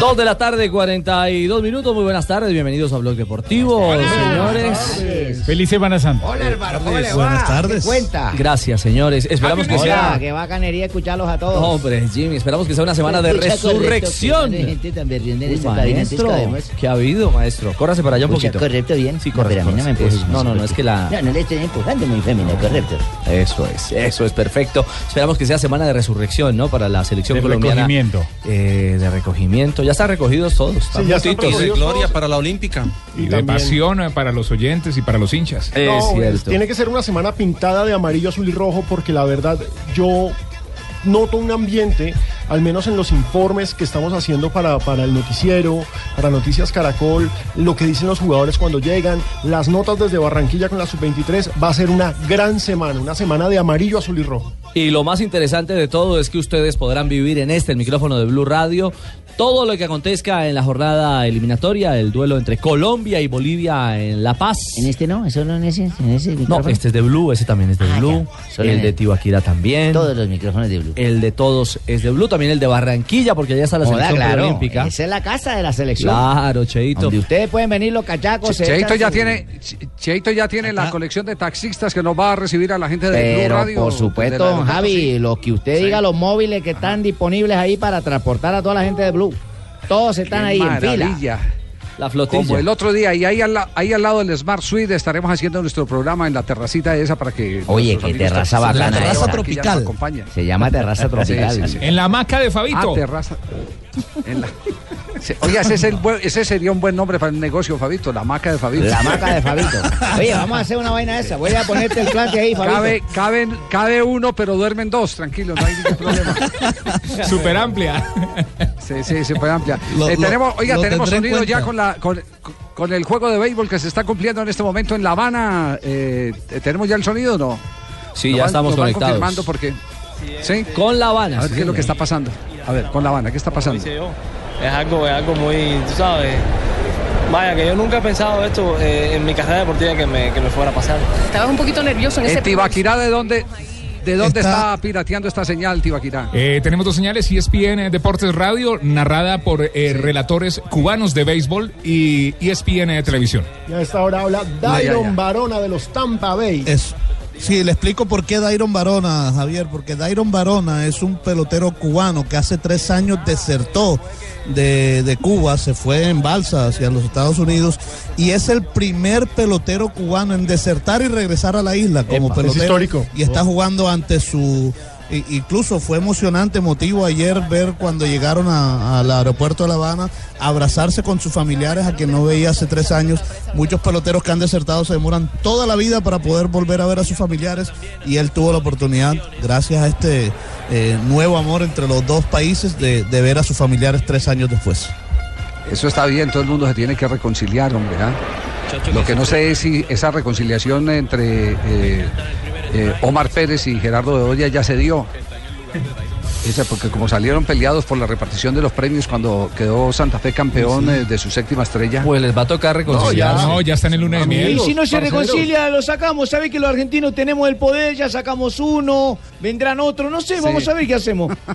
Dos de la tarde, 42 minutos. Muy buenas tardes, bienvenidos a Blog Deportivo, señores. Feliz Semana Santa. Hola, hermano. ¿Cómo le va? Buenas tardes. ¿Qué cuenta? Gracias, señores. Esperamos que Hola, sea. qué bacanería escucharlos a todos. Hombre, Jimmy, esperamos que sea una semana de resurrección. que hay gente tan Uy, esta cabina, maestro. ¿qué ha habido, maestro? Córrase para allá un poquito. correcto, bien. Sí, correcto. pero a mí no me. No, no, no, es que la. No, no le estoy empujando, muy fémina, correcto. Eso es, eso es perfecto. Esperamos que sea semana de resurrección, ¿no? Para la selección De colombiana. recogimiento. Eh, de recogimiento. Ya están recogidos todos. Están ya están juntitos. recogidos Gloria todos. para la Olímpica. Y de también- pasión eh, para los oyentes y para los hinchas. Es No, cierto. Tiene que ser una semana pintada de amarillo, azul y rojo porque la verdad yo noto un ambiente, al menos en los informes que estamos haciendo para, para el noticiero, para Noticias Caracol, lo que dicen los jugadores cuando llegan, las notas desde Barranquilla con la sub-23, va a ser una gran semana, una semana de amarillo, azul y rojo. Y lo más interesante de todo es que ustedes podrán vivir en este, el micrófono de Blue Radio, todo lo que acontezca en la jornada eliminatoria, el duelo entre Colombia y Bolivia en La Paz. En este no, solo en ese, en ese No, este es de Blue, ese también es de Ah, Blue, el en de el- Tibaquira también, Todos los micrófonos de Blue. el de todos es de Blue, también el de Barranquilla, porque allá está la selección claro. olímpica. Esa es la casa de la selección. Claro, Cheito. Donde ustedes pueden venir los cachacos. se Cheito ya su- tiene, Che- Cheito ya tiene la colección de taxistas que nos va a recibir a la gente de Blue Pero Radio. por supuesto, el don Javi, sí. lo que usted diga, los móviles que están disponibles ahí para transportar a toda la gente de Blue. Todos están Qué ahí en fila. maravilla. La flotilla. Como el otro día, y ahí al, la- ahí al lado del Smart Suite estaremos haciendo nuestro programa en la terracita esa para que. Oye, qué terraza bacana la esa. Barranquilla tropical. Se llama terraza tropical. sí, sí. En la hamaca de Ah, Fabito. terraza. En la- Oiga, ese, es el buen- ese sería un buen nombre para el negocio, Fabito, la maca de Fabito. La maca de Fabito. Oye, vamos a hacer una vaina esa. Voy a ponerte el plan que ahí, Fabito. Cabe, caben, cabe uno, pero duermen dos, tranquilo, no hay ningún problema. Súper amplia. Sí, sí, ampliar. Lo- Eh, tenemos, oiga, tenemos sonido ya con la con, con el juego de béisbol que se está cumpliendo en este momento en La Habana. Eh, ¿Tenemos ya el sonido o no? Sí, Nos ya van- estamos conectados. confirmando porque. Sí. Con La Habana. A ver sí, qué es lo que está pasando. A ver, con La Habana, ¿qué está pasando? Es algo, es algo muy, tú sabes. Vaya, que yo nunca he pensado esto eh, en mi carrera deportiva que me, que me fuera a pasar. Estabas un poquito nervioso en ese En Tibaquirá, ¿de dónde, de dónde Está- está... pirateando esta señal, Tibaquirá? Eh, tenemos dos señales, ESPN Deportes Radio, narrada por eh, relatores cubanos de béisbol y ESPN Televisión. Y a esta hora habla Dairon. Barona de los Tampa Bay. Es, sí, le explico por qué Dairon Barona, Javier, porque Dairon Barona es un pelotero cubano que hace tres años desertó de, de Cuba, se fue en balsa hacia los Estados Unidos y es el primer pelotero cubano en desertar y regresar a la isla como Epa, es pelotero. histórico. Y está jugando ante su... Incluso fue emocionante, emotivo ayer ver cuando llegaron al aeropuerto de La Habana, abrazarse con sus familiares a quien no veía hace tres años. Muchos peloteros que han desertado se demoran toda la vida para poder volver a ver a sus familiares y él tuvo la oportunidad, gracias a este eh, nuevo amor entre los dos países, de, de ver a sus familiares tres años después. Eso está bien, todo el mundo se tiene que reconciliar, hombre. ¿ah? Lo que no sé es si esa reconciliación entre eh, eh, Omar Pérez y Gerardo Bedoya ya se dio. Esa, porque como salieron peleados por la repartición de los premios cuando quedó Santa Fe campeón eh, de su séptima estrella. Pues les va a tocar reconciliarse. No, ya están en luna de miel. Y si no se parceros. reconcilia, lo sacamos. ¿Sabe que los argentinos tenemos el poder? Ya sacamos uno, vendrán otros. No sé, vamos a ver qué hacemos.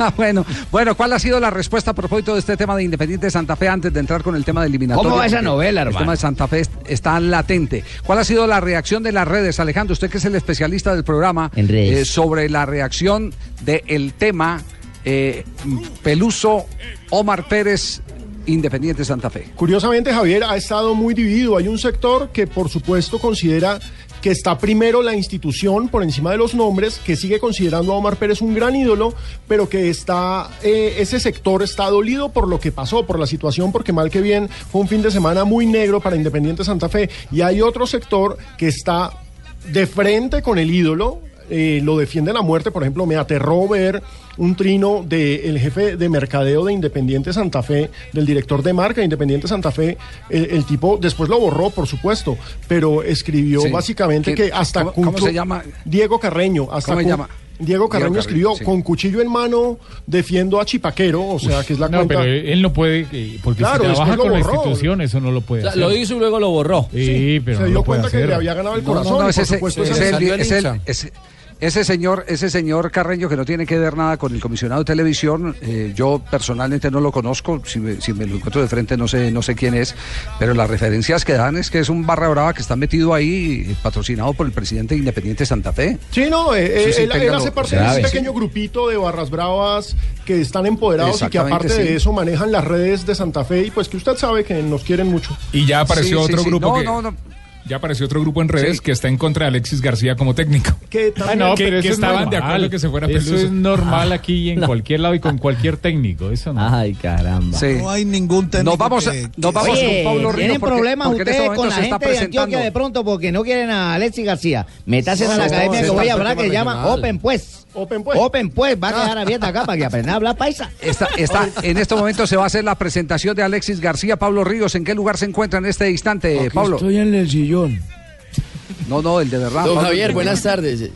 Ah, bueno, bueno, ¿cuál ha sido la respuesta a propósito de este tema de Independiente Santa Fe antes de entrar con el tema de eliminatoria? ¿Cómo va esa novela, El hermano? tema de Santa Fe es- está latente. ¿Cuál ha sido la reacción de las redes, Alejandro? Usted que es el especialista del programa En redes. eh, sobre la reacción del tema eh, Peluso Omar Pérez Independiente Santa Fe. Curiosamente, Javier ha estado muy dividido. Hay un sector que, por supuesto, considera que está primero la institución por encima de los nombres, que sigue considerando a Omar Pérez un gran ídolo, pero que está eh, ese sector está dolido por lo que pasó, por la situación, porque mal que bien fue un fin de semana muy negro para Independiente Santa Fe. Y hay otro sector que está de frente con el ídolo. Eh, lo defiende la muerte. Por ejemplo, me aterró ver un trino del jefe de mercadeo de Independiente Santa Fe, del director de marca de Independiente Santa Fe. El, el tipo después lo borró, por supuesto, pero escribió Sí. básicamente ¿Qué- que hasta cómo- cómo se llama? Diego Carreño. Hasta ¿Cómo se llama? Diego Carreño Carreño, escribió sí. con cuchillo en mano defiendo a Chipaquero, o sea, que es la No, cuenta. pero él no puede, eh, porque Claro, si trabaja con la borró. institución, eso no lo puede O sea, hacer. lo hizo y luego lo borró. Sí, pero se no dio lo puede cuenta que hacer. le había ganado el No, no, corazón. no, por ese, supuesto es ese- el- salió el ese señor, ese señor Carreño que no tiene que ver nada con el comisionado de televisión, eh, yo personalmente no lo conozco, si me, si me lo encuentro de frente no sé, no sé quién es, pero las referencias que dan es que es un barra brava que está metido ahí, eh, patrocinado por el presidente de Independiente Santa Fe. Sí, no, eh, Sí, eh, sí, él, hace parte de ese sí. pequeño grupito de barras bravas que están empoderados y que aparte sí. de eso manejan las redes de Santa Fe y pues que usted sabe que nos quieren mucho. Y ya apareció Sí, sí, otro sí. grupo No, que no, no. Ya apareció otro grupo en redes Sí. que está en contra de Alexis García como técnico. Que Ah, también- no, que- pero que eso es estaban de acuerdo que se fuera Eso Peluso. es normal aquí en No. cualquier lado y con cualquier técnico. Eso no. Ay, caramba. Sí. No hay ningún técnico Nos vamos, que- nos vamos Oye, con Pablo Río tienen porque- problemas porque en este ustedes con la gente de Antioquia de pronto porque no quieren a Alexis García. Métase a la academia que voy a hablar que se llama. Open Pues. Open pues. Open Pues, va a quedar abierta acá para que aprenda a hablar paisa. Está, está, en este momento se va a hacer la presentación de Alexis García. Pablo Ríos, ¿en qué lugar se encuentra en este instante, Pablo? Estoy en el sillón. No, no, el de verdad. Don Pablo. Javier, buenas tardes.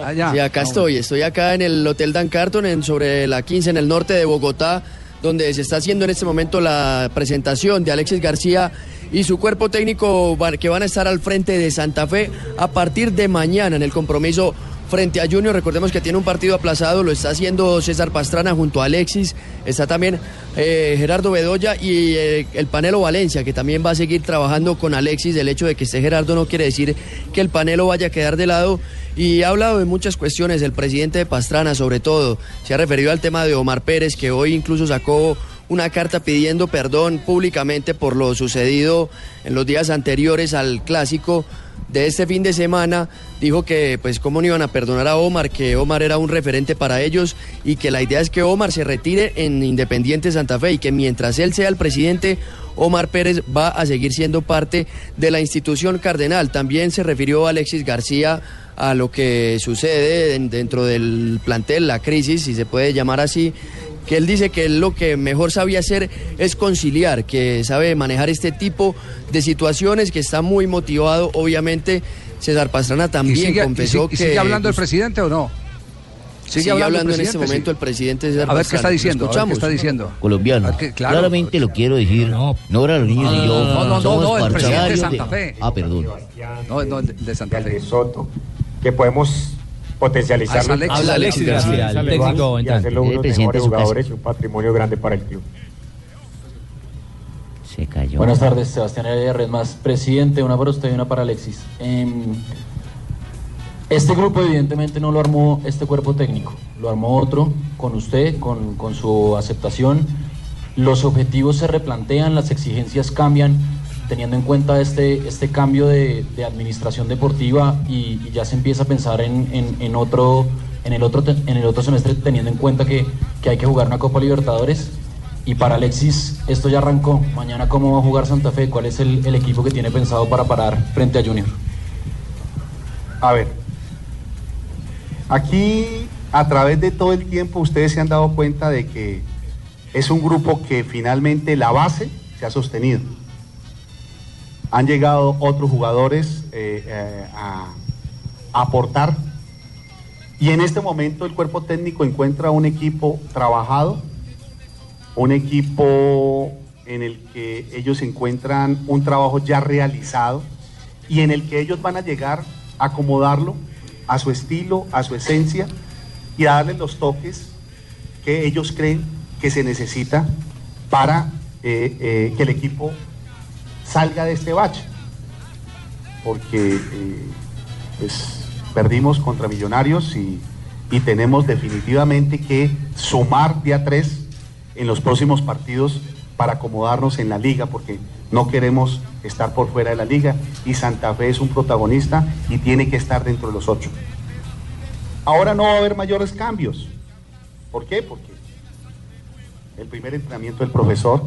Ah, ya. Sí, acá Ah, estoy. Estoy acá en el Hotel Dan Carton, en, sobre la 15, en el norte de Bogotá, donde se está haciendo en este momento la presentación de Alexis García y su cuerpo técnico que van a estar al frente de Santa Fe a partir de mañana en el compromiso frente a Junior. Recordemos que tiene un partido aplazado, lo está haciendo César Pastrana junto a Alexis. Está también eh, Gerardo Bedoya y eh, el Panelo Valencia, que también va a seguir trabajando con Alexis. El hecho de que esté Gerardo no quiere decir que el Panelo vaya a quedar de lado. Y ha hablado de muchas cuestiones, el presidente de Pastrana sobre todo. Se ha referido al tema de Omar Pérez, que hoy incluso sacó una carta pidiendo perdón públicamente por lo sucedido en los días anteriores al clásico de este fin de semana dijo que pues cómo no iban a perdonar a Omar, que Omar era un referente para ellos y que la idea es que Omar se retire en Independiente Santa Fe y que mientras él sea el presidente, Omar Pérez va a seguir siendo parte de la institución cardenal. También se refirió Alexis García a lo que sucede en- dentro del plantel, la crisis, si se puede llamar así, que él dice que él lo que mejor sabía hacer es conciliar, que sabe manejar este tipo de situaciones, que está muy motivado, obviamente. César Pastrana ¿Y también sigue, y confesó sigue- y que... sigue hablando el presidente o no? Sigue, hablando, en este momento sí. el presidente César A ver qué Pastrana. está ¿Lo diciendo. A ver qué escuchamos? está diciendo. Colombiano. A ver qué- claro. Claramente lo quiero decir. No, para los niños y yo. no, no, somos no, el presidente de Santa Fe. Ah, perdón. No, no, de, de Santa Fe. Soto, que podemos potencializar es Alexis. Habla Alexis García, el técnico y hacerlo uno de los presidente mejores jugadores y un patrimonio grande para el club. Se cayó. Buenas tardes, Sebastián Heredia Redmas, presidente, una para usted y una para Alexis. Em, este grupo evidentemente no lo armó este cuerpo técnico, lo armó otro con usted, con, con su aceptación. Los objetivos se replantean, las exigencias cambian, teniendo en cuenta este, este cambio de, administración deportiva y, ya se empieza a pensar en, en- otro, en, el otro, en el otro semestre, teniendo en cuenta que, que hay que jugar una Copa Libertadores. Y para Alexis, esto ya arrancó. Mañana, ¿cómo va a jugar Santa Fe? ¿Cuál es el equipo que tiene pensado para parar frente a Junior? A ver, aquí a través de todo el tiempo ustedes se han dado cuenta de que es un grupo que finalmente la base se ha sostenido. Han llegado otros jugadores eh, eh, a, aportar. Y en este momento el cuerpo técnico encuentra un equipo trabajado, un equipo en el que ellos encuentran un trabajo ya realizado y en el que ellos van a llegar a acomodarlo a su estilo, a su esencia y a darle los toques que ellos creen que se necesita para eh, que el equipo salga de este bache. Porque eh, pues, perdimos contra Millonarios y, y tenemos definitivamente que sumar día 3 en los próximos partidos para acomodarnos en la liga, porque no queremos estar por fuera de la liga y Santa Fe es un protagonista y tiene que estar dentro de los ocho. Ahora no va a haber mayores cambios. ¿Por qué? Porque el primer entrenamiento del profesor,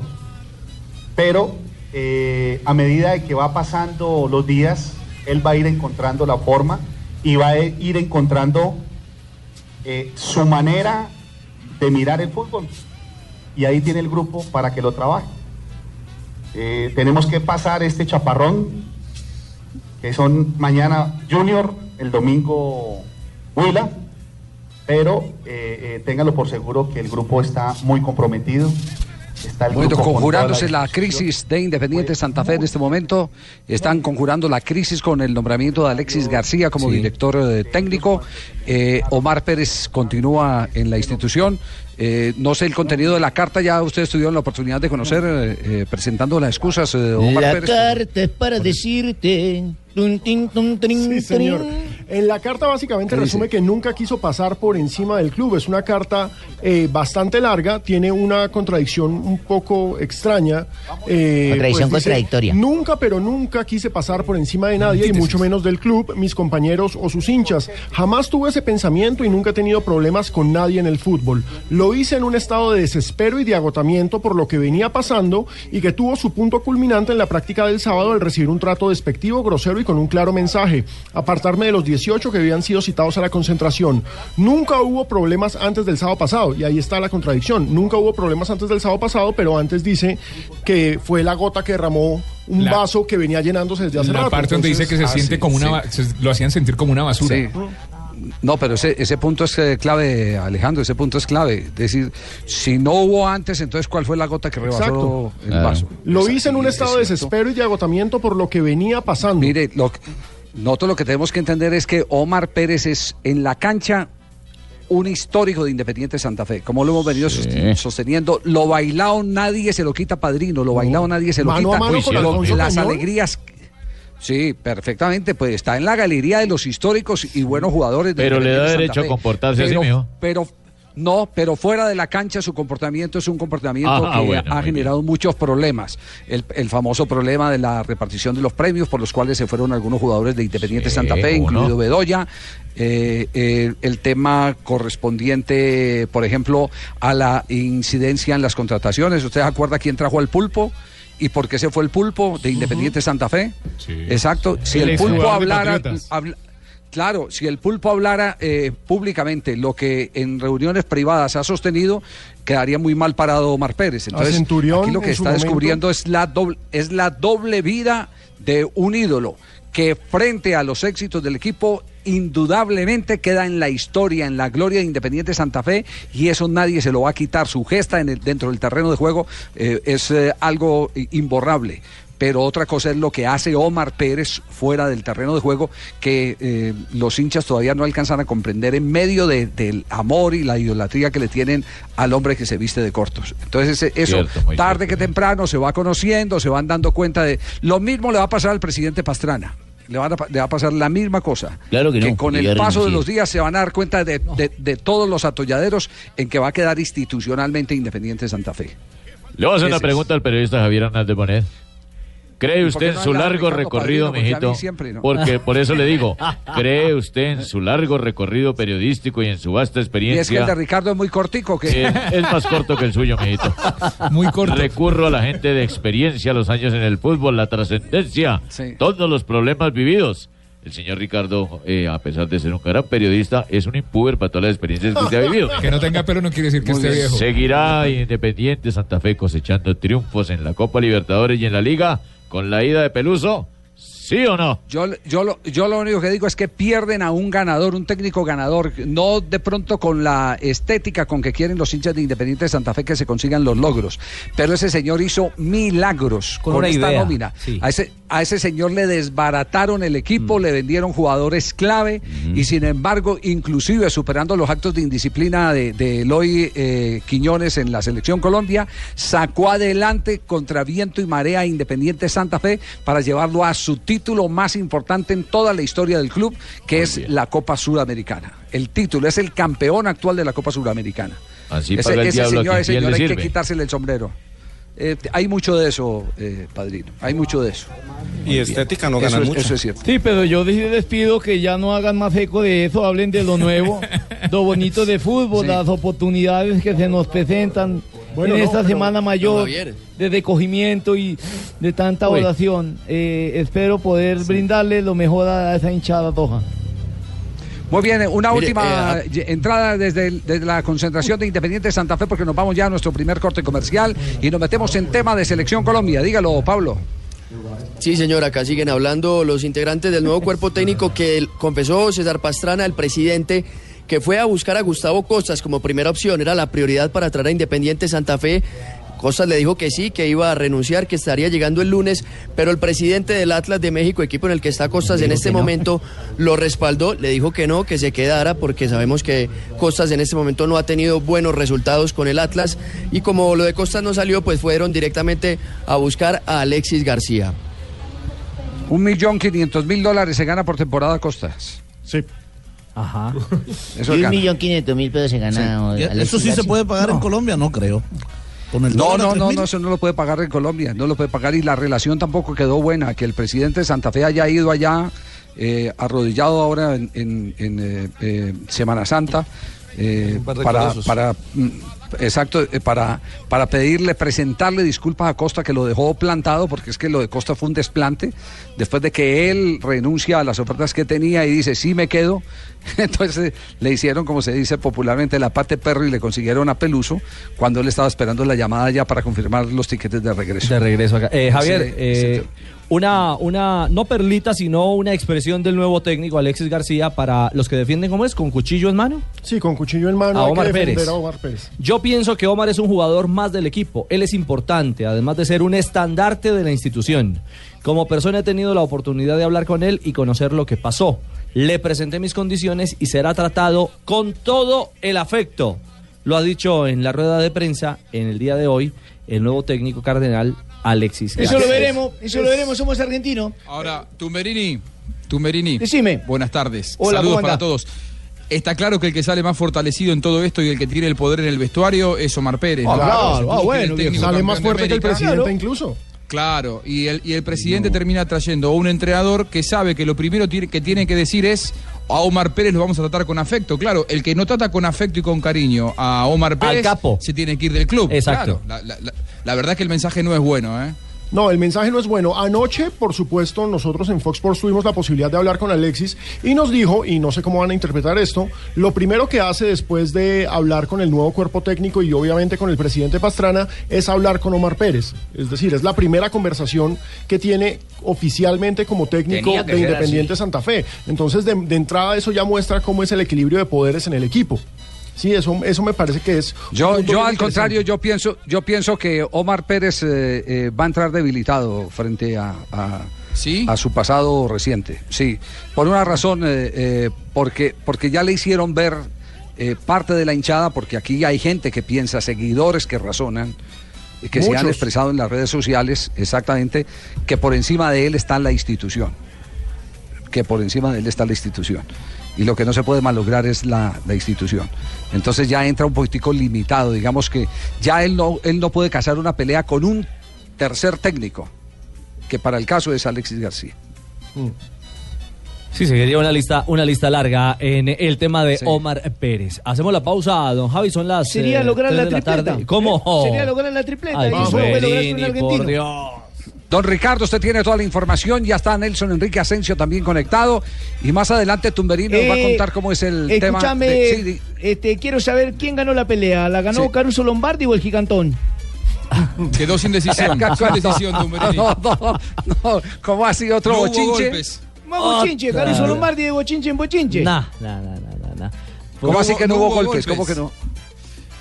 pero eh, a medida de que va pasando los días, él va a ir encontrando la forma y va a ir encontrando eh, su manera de mirar el fútbol. Y ahí tiene el grupo para que lo trabaje. Eh, tenemos que pasar este chaparrón, que son mañana Junior, el domingo Huila, pero eh, por seguro que el grupo está muy comprometido. Está el Bueno, conjurándose toda la crisis de Independiente Santa Fe en este momento. Están conjurando la crisis con el nombramiento de Alexis García como director eh, técnico. Eh, Omar Pérez continúa en la institución. Eh, no sé el contenido de la carta, ya ustedes tuvieron la oportunidad de conocer eh, presentando las excusas Omar La Pérez. carta es para decirte. Tun, tin, tun, trin, Sí, señor. trin. En la carta básicamente resume que nunca quiso pasar por encima del club. Es una carta eh, bastante larga, tiene una contradicción un poco extraña. eh, Contradicción dice, contradictoria. Nunca, pero nunca quise pasar por encima de nadie y mucho menos del club, mis compañeros o sus hinchas. Jamás tuve ese pensamiento y nunca he tenido problemas con nadie en el fútbol. Lo hice en un estado de desespero y de agotamiento por lo que venía pasando y que tuvo su punto culminante en la práctica del sábado al recibir un trato despectivo, grosero y con un claro mensaje. Apartarme de los 18 que habían sido citados a la concentración. Nunca hubo problemas antes del sábado pasado y ahí está la contradicción. Nunca hubo problemas antes del sábado pasado, pero antes dice que fue la gota que derramó un La- vaso que venía llenándose desde hace La rato. parte donde dice que se siente sí, como una, sí. ba- se- lo hacían sentir como una basura. Sí. No, pero ese, ese punto es eh, clave, Alejandro, ese punto es clave. Es decir, si no hubo antes, entonces ¿cuál fue la gota que rebasó Exacto. el vaso? Lo hice en un estado de desespero y de agotamiento por lo que venía pasando. Mire, lo, nosotros lo que tenemos que entender es que Omar Pérez es en la cancha un histórico de Independiente Santa Fe, como lo hemos venido sost- sosteniendo. Lo bailado nadie se lo quita padrino, lo bailado nadie se lo Mano a quita. mano con Lo- Alfonso las alegrías. Sí, perfectamente, pues está en la galería de los históricos y buenos jugadores. de Pero le da derecho Santa a comportarse así, pero, mijo. Pero no, pero fuera de la cancha su comportamiento es un comportamiento Ah, que bueno, ha generado muchos problemas. El, el famoso problema de la repartición de los premios por los cuales se fueron algunos jugadores de Independiente Sí, Santa Fe, incluido Bedoya. Eh, eh, el tema correspondiente, por ejemplo, a la incidencia en las contrataciones. ¿Usted se acuerda quién trajo al pulpo? ¿Y por qué se fue el pulpo de Independiente Santa Fe? Exacto. Si El el, pulpo hablara. Claro, si el pulpo hablara eh, públicamente lo que en reuniones privadas ha sostenido, quedaría muy mal parado Omar Pérez. Entonces, Centurión aquí lo que está momento. descubriendo es la doble, es la doble vida de un ídolo que frente a los éxitos del equipo indudablemente queda en la historia, en la gloria de Independiente Santa Fe y eso nadie se lo va a quitar. Su gesta en el- dentro del terreno de juego eh, es eh, algo imborrable. Pero otra cosa es lo que hace Omar Pérez fuera del terreno de juego, que eh, los hinchas todavía no alcanzan a comprender en medio de- del amor y la idolatría que le tienen al hombre que se viste de cortos. Entonces ese- eso, Cierto, tarde que temprano, se va conociendo, se van dando cuenta de... Lo mismo le va a pasar al presidente Pastrana. Le, van a le va a pasar la misma cosa. Claro que no, con el paso de los días se van a dar cuenta de, de- de todos los atolladeros en que va a quedar institucionalmente Independiente Santa Fe. Le voy a hacer una es. pregunta al periodista Javier Hernández Bonet. ¿Cree ¿Y por usted en su largo recorrido, mijito? Porque por eso le digo, ¿cree usted en su largo recorrido periodístico y en su vasta Y es que el experiencia? de Ricardo es muy cortico. que es más corto que el suyo, mijito. Muy corto. Recurro a la gente de experiencia, los años en el fútbol, la trascendencia, Sí. todos los problemas vividos. El señor Ricardo, eh, a pesar de ser un gran periodista, es un impuber para todas las experiencias que usted ha vivido. Que no tenga pelo no quiere decir que esté viejo. Seguirá Independiente Santa Fe cosechando triunfos en la Copa Libertadores y en la Liga con la ida de Peluso. ¿Sí o no? Yo, yo, lo, yo lo único que digo es que pierden a un ganador, un técnico ganador, no de pronto con la estética con que quieren los hinchas de Independiente de Santa Fe que se consigan los logros. Pero ese señor hizo milagros Con esta idea, nómina. sí. A, ese, a ese señor le desbarataron el equipo, Mm. le vendieron jugadores clave y sin embargo, inclusive superando los actos de indisciplina de, de Eloy eh, Quiñones en la selección Colombia, sacó adelante contra viento y marea Independiente Santa Fe para llevarlo a su título más importante en toda la historia del club, que es la Copa Sudamericana. El título es el campeón actual de la Copa Sudamericana. Así ese paga el ese señor, ese señor hay que quitársele el sombrero. Eh, hay mucho de eso, eh, padrino. Hay mucho de eso. Y estética no Eso gana es- mucho. Eso es cierto. Sí, pero yo sí les pido que ya no hagan más eco de eso, hablen de lo nuevo, lo bonito de fútbol, las oportunidades que se nos presentan Bueno, en no, esta pero- semana mayor de recogimiento y de tanta Uy. oración. Eh, espero poder brindarle lo mejor a esa hinchada roja. Muy bien, una Mire, última eh, y- entrada desde, el- desde la concentración de Independiente Santa Fe porque nos vamos ya a nuestro primer corte comercial y nos metemos en tema de selección Colombia. Dígalo, Pablo. Sí, señora, acá siguen hablando los integrantes del nuevo cuerpo técnico que confesó César Pastrana, el presidente, que fue a buscar a Gustavo Costas como primera opción. Era la prioridad para traer a Independiente Santa Fe. Costas le dijo que sí, que iba a renunciar, que estaría llegando el lunes, pero el presidente del Atlas de México, equipo en el que está Costas en este no. momento, lo respaldó, le dijo que no, que se quedara, porque sabemos que Costas en este momento no ha tenido buenos resultados con el Atlas, y como lo de Costas no salió, pues fueron directamente a buscar a Alexis García. Un millón quinientos mil dólares se gana por temporada Costas. Sí. Ajá. Eso y un gana. millón quinientos mil pesos se gana. Alexis ¿Eso sí se puede pagar en Colombia? No creo. Con el No, no, no, no, eso no lo puede pagar en Colombia, no lo puede pagar y la relación tampoco quedó buena. Que el presidente de Santa Fe haya ido allá eh, arrodillado ahora en, en- en, eh, eh, Semana Santa eh, para, mm, exacto eh, para para pedirle presentarle disculpas a Costa que lo dejó plantado porque es que lo de Costa fue un desplante después de que él renuncia a las ofertas que tenía y dice sí me quedo entonces le hicieron como se dice popularmente la pate perro y le consiguieron a Peluso cuando él estaba esperando la llamada ya para confirmar los tiquetes de regreso. De regreso acá. Eh, Javier, Sí, eh, una, una, no perlita, sino una expresión del nuevo técnico Alexis García para los que defienden, ¿cómo es? ¿Con cuchillo en mano? Sí, con cuchillo en mano A hay Omar que Pérez. a Omar Pérez. Yo pienso que Omar es un jugador más del equipo. Él es importante, además de ser un estandarte de la institución. Como persona he tenido la oportunidad de hablar con él y conocer lo que pasó. Le presenté mis condiciones y será tratado con todo el afecto. Lo ha dicho en la rueda de prensa en el día de hoy el nuevo técnico cardenal Alexis. Eso lo veremos, eso lo veremos, somos argentinos. Ahora, Tumberini, Tumberini. Decime. Buenas tardes. Hola, Saludos ¿cómo para todos. Está claro que el que sale más fortalecido en todo esto y el que tiene el poder en el vestuario es Omar Pérez. Ah, ¿no? claro, ah, que bueno, el técnico sale más fuerte que el presidente Claro. incluso. Claro, y el, y el presidente termina trayendo a un entrenador que sabe que lo primero tiene- que tiene que decir es a Omar Pérez lo vamos a tratar con afecto. Claro, el que no trata con afecto y con cariño a Omar Pérez capo. se tiene que ir del club. Exacto. Claro, la, la- la- la verdad que el mensaje no es bueno, ¿eh? No, el mensaje no es bueno. Anoche, por supuesto, nosotros en Fox Sports tuvimos la posibilidad de hablar con Alexis y nos dijo, y no sé cómo van a interpretar esto, lo primero que hace después de hablar con el nuevo cuerpo técnico y obviamente con el presidente Pastrana es hablar con Omar Pérez. Es decir, es la primera conversación que tiene oficialmente como técnico de Independiente así. Santa Fe. Entonces, de, de entrada, eso ya muestra cómo es el equilibrio de poderes en el equipo. Sí, eso, eso me parece que es. un Yo, yo al contrario, yo pienso, yo pienso que Omar Pérez eh, eh, va a entrar debilitado frente a, a, a su pasado reciente. Sí, por una razón, eh, eh, porque, porque ya le hicieron ver eh, parte de la hinchada, porque aquí hay gente que piensa, seguidores que razonan, que se han expresado en las redes sociales, exactamente, que por encima de él está la institución. Que por encima de él está la institución. Y lo que no se puede malograr es la, la institución. Entonces ya entra un poquitico limitado. Digamos que ya él no, él no puede casar una pelea con un tercer técnico, que para el caso es Alexis García. Sí, sería una lista, una lista larga en el tema de Omar Pérez. Hacemos la pausa, don Javi, son las Sería eh, lograr la tripleta. tarde. ¿Cómo? Sería lograr la tripleta. Ay, eso lograr un Tumberini, argentino. por Dios. Don Ricardo, usted tiene toda la información, ya está Nelson Enrique Asensio también conectado y más adelante Tumberino nos va a Eh, contar cómo es el tema. Escúchame, de- sí, este, quiero saber quién ganó la pelea. ¿La ganó Sí. Caruso Lombardi o el Gigantón? Quedó sin decisión. sin decisión, Tumberini. No, no, no, ¿cómo así otro No hubo bochinche? golpes. Más bochinche, Otra. Caruso Lombardi de bochinche en bochinche. Nah, nah, nah, nah, nah. ¿Cómo así que no, no hubo hubo golpes? golpes. ¿Cómo que no?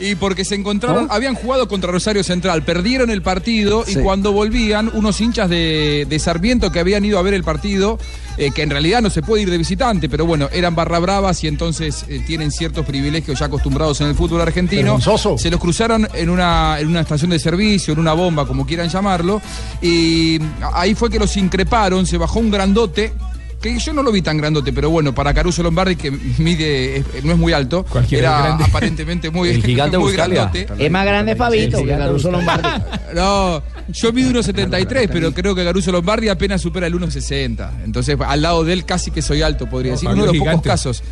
Y porque se encontraron, habían jugado contra Rosario Central, perdieron el partido Sí. y cuando volvían, unos hinchas de, de Sarmiento que habían ido a ver el partido, eh, que en realidad no se puede ir de visitante, pero bueno, eran barra bravas y entonces eh, tienen ciertos privilegios ya acostumbrados en el fútbol argentino. Se los cruzaron en una, en una estación de servicio, en una bomba, como quieran llamarlo, y ahí fue que los increparon, se bajó un grandote. Que yo no lo vi tan grandote, pero bueno, para Caruso Lombardi, que mide, no es muy alto, era grande. aparentemente muy, El gigante muy grandote. Es más grande Fabito que Caruso Lombardi. No, yo mido 1,73, pero creo que Caruso Lombardi apenas supera el 1,60. Entonces, al lado de él casi que soy alto, podría No, decir. Uno de los pocos casos.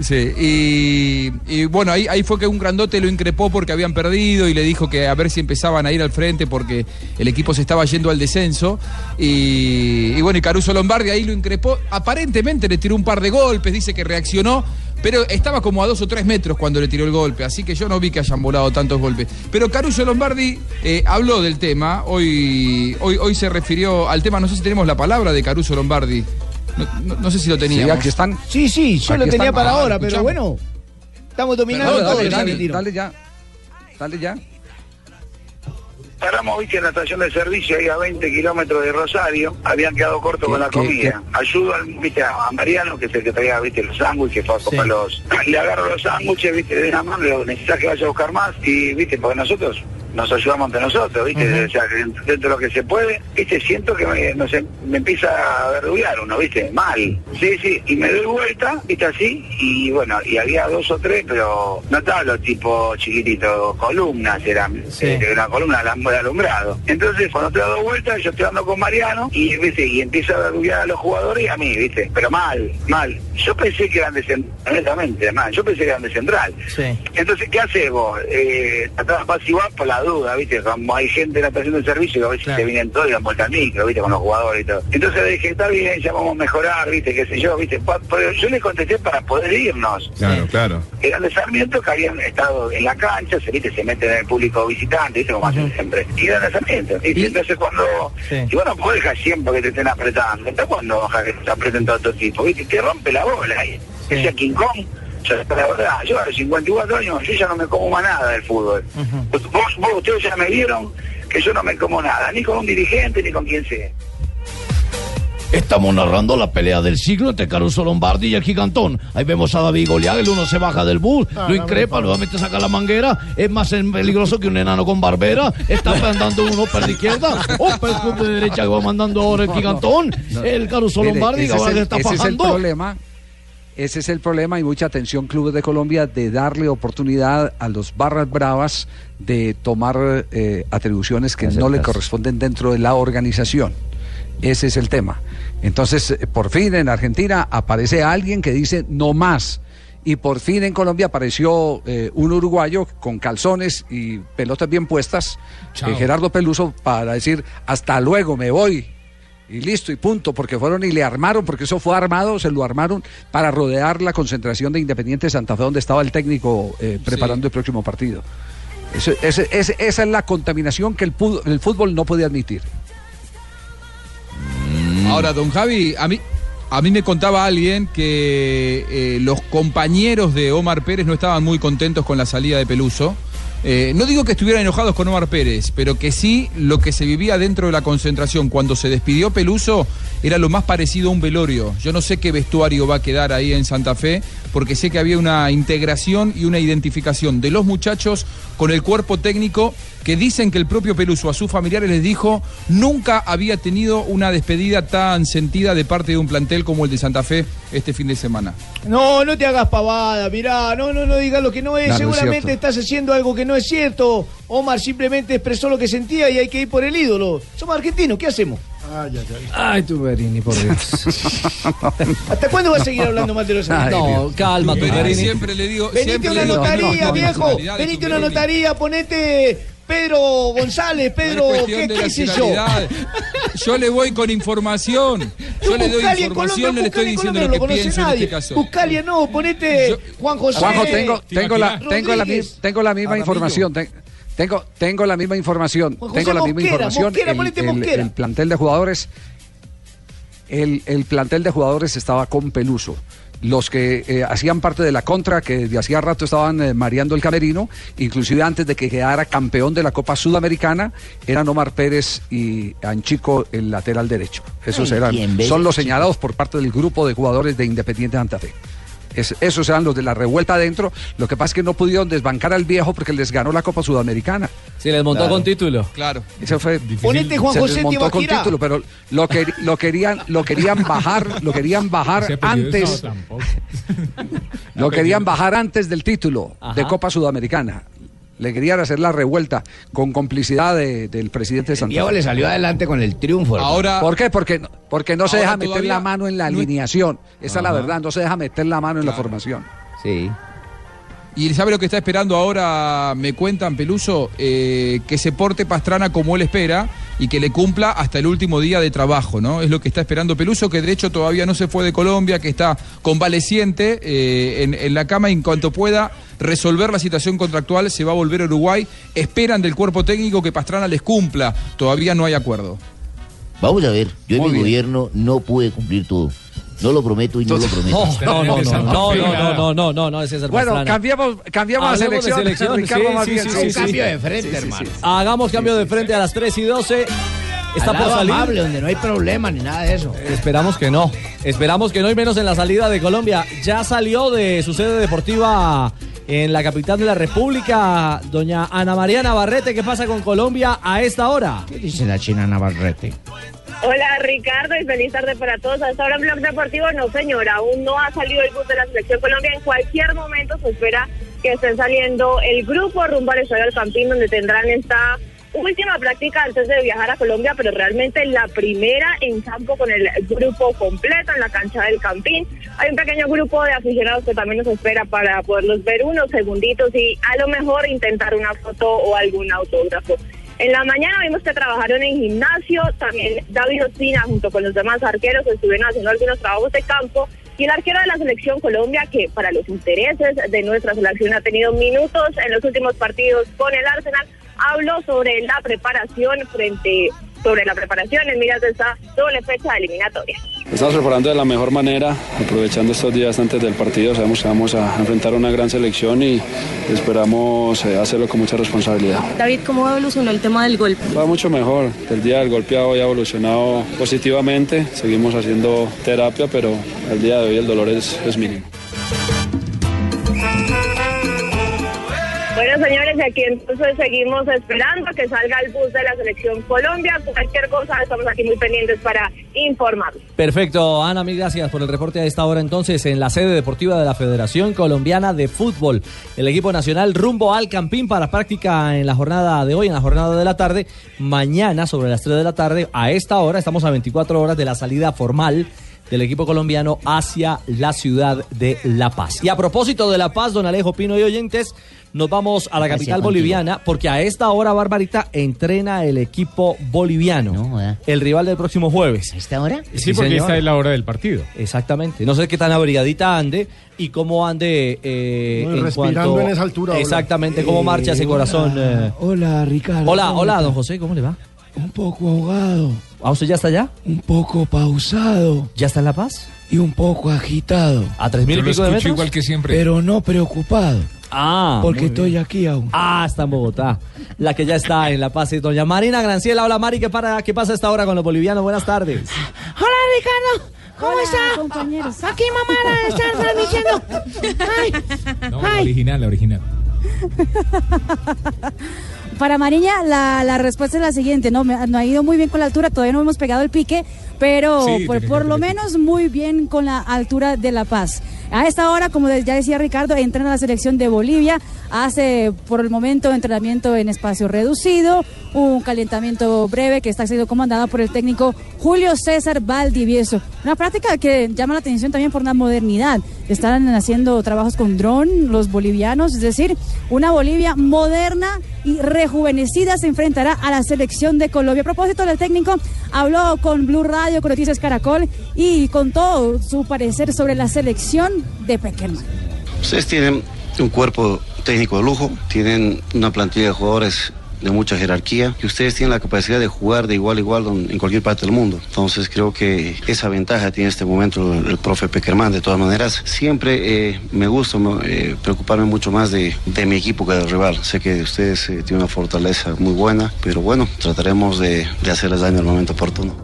Sí, y, bueno, ahí, ahí fue que un grandote lo increpó porque habían perdido y le dijo que a ver si empezaban a ir al frente porque el equipo se estaba yendo al descenso. Y, y bueno, y Caruso Lombardi ahí lo increpó. Aparentemente le tiró un par de golpes, dice que reaccionó, pero estaba como a dos o tres metros cuando le tiró el golpe, así que yo no vi que hayan volado tantos golpes. Pero Caruso Lombardi eh, habló del tema, hoy, hoy, hoy se refirió al tema, no sé si tenemos la palabra de Caruso Lombardi. No, no- no sé si lo teníamos. Sí, aquí están. Sí, sí, yo Aquí lo tenía están. para Ah, ahora, pero bueno, estamos dominando Dale, todo. dale, ya dale, ya. Dale ya. Paramos, viste, en la estación de servicio ahí a 20 kilómetros de Rosario. Habían quedado cortos con la qué- comida. Ayudo al, viste, a Mariano, que es el que traía, viste, los sándwiches, que fue a comprar los... Le agarro los sándwiches, viste, de una mano, necesitas que vaya a buscar más. Y, viste, porque nosotros nos ayudamos entre nosotros, viste, o sea, dentro de lo que se puede, viste, siento que me, no sé, me empieza a verdugar uno, viste, mal. Sí, sí, y me doy vuelta, viste, así, y bueno, y había dos o tres, pero no estaban los tipos chiquititos, columnas eran, eh, una columna de alumbrado. Entonces, cuando te doy vuelta, yo estoy hablando con Mariano, y viste, y empieza a verdugar a los jugadores y a mí, viste, pero mal, mal. Yo pensé que eran de central, honestamente, mal, yo pensé que eran de central. Entonces, ¿qué haces vos? Eh, tratás de apaciguar por la duda, ¿viste? Como hay gente en la estación de servicio que a veces te vienen todos y dan vuelta al micro, ¿viste? Con los jugadores y todo. Entonces le dije, está bien, ya vamos a mejorar, ¿viste? ¿Qué sé yo, ¿viste? Pero yo le contesté para poder irnos. Claro, claro. Eran de Sarmiento que habían estado en la cancha, se, ¿viste? se meten en el público visitante, ¿viste? Como hacen siempre. Y eran de Sarmiento. ¿viste? Entonces cuando... Y bueno, podés dejar siempre que te estén apretando. Entonces cuando dejas que te apreten todo otro tipo, ¿viste? Te rompe la bola ahí. Que sea King Kong. Yo, la verdad, yo a los 54 años, yo ya no me como más nada del fútbol. Vos, vos, ustedes ya me vieron que yo no me como nada, ni con un dirigente, ni con quien sea. Estamos narrando la pelea del siglo entre Caruso Lombardi y el gigantón. Ahí vemos a David Goliath, el uno se baja del bus, Ah, lo increpa, nuevamente saca la manguera, es más peligroso que un enano con barbera, está mandando uno para la izquierda, un pesco de derecha que va mandando ahora el gigantón, el Caruso Mire, Lombardi que ese es ahora el- se está ese es el fajando. problema. Ese es el problema y mucha atención clubes de Colombia de darle oportunidad a los barras bravas de tomar eh, atribuciones que no le corresponden dentro de la organización. Ese es el tema. Entonces, eh, por fin en Argentina aparece alguien que dice no más. Y por fin en Colombia apareció eh, un uruguayo con calzones y pelotas bien puestas, eh, Gerardo Peluso, para decir hasta luego, me voy. Y listo, y punto, porque fueron y le armaron, porque eso fue armado, se lo armaron para rodear la concentración de Independiente Santa Fe, donde estaba el técnico eh, preparando el próximo partido. Eso- ese- ese- esa es la contaminación que el, fútbol no puede admitir. Ahora, don Javi, a mí, a mí me contaba alguien que eh, los compañeros de Omar Pérez no estaban muy contentos con la salida de Peluso. Eh, no digo que estuvieran enojados con Omar Pérez, pero que sí lo que se vivía dentro de la concentración cuando se despidió Peluso era lo más parecido a un velorio. Yo no sé qué vestuario va a quedar ahí en Santa Fe, porque sé que había una integración y una identificación de los muchachos con el cuerpo técnico que dicen que el propio Peluso a sus familiares les dijo nunca había tenido una despedida tan sentida de parte de un plantel como el de Santa Fe este fin de semana. No, no te hagas pavada, mirá, no, no, no digas lo que no es, No, no es seguramente estás haciendo algo que no es cierto. Omar simplemente expresó lo que sentía y hay que ir por el ídolo. Somos argentinos, ¿qué hacemos? Ay, tu Berini, por Dios. ¿Hasta cuándo vas a seguir hablando mal de los Ay, argentinos? No, calma, Berini. siempre le digo. Venite a una notaría, no, no, no, viejo. Venite a una notaría, ponete Pedro González, Pedro, No ¿qué, qué sé yo? Yo le voy con información. Yo le doy en información, no Colombia, le estoy en diciendo Colombia lo no que lo conoce pienso en nadie. este caso. Buscalia no, ponete Juan José. Juanjo, tengo, tengo, la, tengo, la, tengo la misma información. te- Tengo, tengo la misma información. Juan José Tengo la misma Mosquera, información. Mosquera, el, ponete el- el plantel de jugadores. El, el plantel de jugadores estaba con Peluso. Los que eh, hacían parte de la contra, que de hacía rato estaban eh, mareando el camerino, inclusive antes de que quedara campeón de la Copa Sudamericana, eran Omar Pérez y Anchico, el lateral derecho. Esos Ay, eran, bello, son los señalados por parte del grupo de jugadores de Independiente Santa Fe. Es- esos eran los de la revuelta adentro. Lo que pasa es que no pudieron desbancar al viejo porque les ganó la Copa Sudamericana. Sí, les montó con título. Claro. Eso fue Ponete Juan se José les montó con título, pero lo, que, lo querían lo querían bajar, lo querían bajar antes, lo querían bajar antes del título de. Copa Sudamericana. Le querían hacer la revuelta con complicidad de- del presidente de Santa Diego le salió adelante con el triunfo. hermano. ¿Por qué? Porque, porque no se Ahora deja meter todavía la mano en la no- alineación. Esa es la verdad, no se deja meter la mano en la formación. Sí. Y sabe lo que está esperando ahora, me cuentan, Peluso, Eh, que se porte Pastrana como él espera y que le cumpla hasta el último día de trabajo, ¿no? Es lo que está esperando Peluso, que de hecho todavía no se fue de Colombia, que está convaleciente eh, en, en la cama y en cuanto pueda resolver la situación contractual se va a volver a Uruguay. Esperan del cuerpo técnico que Pastrana les cumpla. Todavía no hay acuerdo. Vamos a ver, yo Muy en mi bien. gobierno no pude cumplir todo. No lo prometo y no lo prometo. No, no, no, no, no, no, no, no, no, no, es César Bueno, cambiamos, cambiamos de selección. Ricardo, más bien, sí. cambio de frente, hermano. Hagamos cambio de frente a las 3 y 12. Está por salir. amable, donde no hay problema ni nada de eso. Esperamos que no. Esperamos que no, y menos en la salida de Colombia. Ya salió de su sede deportiva en la capital de la República, doña Ana María Navarrete. ¿Qué pasa con Colombia a esta hora? ¿Qué dice la china Navarrete? Hola Ricardo y feliz tarde para todos. Hasta ahora en Blog Deportivo no señora, aún no ha salido el bus de la selección Colombia. En cualquier momento se espera que estén saliendo el grupo rumbo al Estadio Campín donde tendrán esta última práctica antes de viajar a Colombia, pero realmente la primera en campo con el grupo completo en la cancha del Campín. Hay un pequeño grupo de aficionados que también nos espera para poderlos ver unos segunditos y a lo mejor intentar una foto o algún autógrafo. En la mañana vimos que trabajaron en gimnasio, también David Ospina junto con los demás arqueros estuvieron haciendo algunos trabajos de campo y el arquero de la selección Colombia, que para los intereses de nuestra selección ha tenido minutos en los últimos partidos con el Arsenal, habló sobre la preparación frente sobre la preparación en miras de esta doble fecha eliminatoria. Estamos preparando de la mejor manera, aprovechando estos días antes del partido. Sabemos que vamos a enfrentar una gran selección y esperamos eh, hacerlo con mucha responsabilidad. David, ¿cómo evolucionó el tema del golpe? Va mucho mejor. El día del golpeado ya ha evolucionado positivamente. Seguimos haciendo terapia, pero el día de hoy el dolor es, es mínimo. Bueno, señores, aquí entonces seguimos esperando que salga el bus de la selección Colombia. Cualquier cosa, estamos aquí muy pendientes para informarles. Perfecto, Ana, mil gracias por el reporte a esta hora entonces en la sede deportiva de la Federación Colombiana de Fútbol. El equipo nacional rumbo al Campín para práctica en la jornada de hoy, en la jornada de la tarde. Mañana, sobre las 3 de la tarde, a esta hora, estamos a 24 horas de la salida formal del equipo colombiano hacia la ciudad de La Paz. Y a propósito de La Paz, don Alejo Pino y oyentes, nos vamos a la Gracias, capital contigo. boliviana porque a esta hora, Barbarita, entrena el equipo boliviano, el rival del próximo jueves. ¿A esta hora? Sí, porque esta es la hora del partido. Exactamente. No sé qué tan abrigadita ande y cómo ande eh, en respirando cuanto... en esa altura, hola. Exactamente, cómo Eh, marcha ese corazón. eh. Hola, Ricardo. Hola, ¿cómo hola, don José, ¿cómo le va? Un poco ahogado, ¿A usted ya está allá? un poco pausado ¿Ya está en La Paz? y un poco agitado. ¿A tres mil y pico de metros? igual que siempre. Pero no preocupado, Ah, porque estoy aquí aún. Ah, está en Bogotá. La que ya está en La Paz es doña Marina Granciela. Hola, Mari, ¿qué, para, ¿qué pasa a esta hora con los bolivianos? Buenas tardes. Hola Ricardo, ¿cómo está? compañeros. Aquí mamá está transmitiendo. Ay, No, la ay. original, la original. Para Mariña la, la respuesta es la siguiente, no, me- no ha ido muy bien con la altura, todavía no hemos pegado el pique, pero Sí, por, lo menos muy bien con la altura de La Paz. A esta hora, como ya decía Ricardo, entrena la selección de Bolivia, hace por el momento entrenamiento en espacio reducido, un calentamiento breve que está siendo comandado por el técnico Julio César Valdivieso. Una práctica que llama la atención también por la modernidad. Están haciendo trabajos con dron los bolivianos, es decir, una Bolivia moderna y rejuvenecida se enfrentará a la selección de Colombia. A propósito del técnico, habló con Blue Radio, con Noticias Caracol y contó su parecer sobre la selección de Peckerman. Ustedes tienen un cuerpo técnico de lujo, tienen una plantilla de jugadores de mucha jerarquía y ustedes tienen la capacidad de jugar de igual a igual en cualquier parte del mundo. Entonces creo que esa ventaja tiene en este momento el, el profe Peckerman. De todas maneras, siempre eh, me gusta eh, preocuparme mucho más de, de mi equipo que del rival. Sé que ustedes eh, tienen una fortaleza muy buena, pero bueno, trataremos de, de hacerles daño al momento oportuno.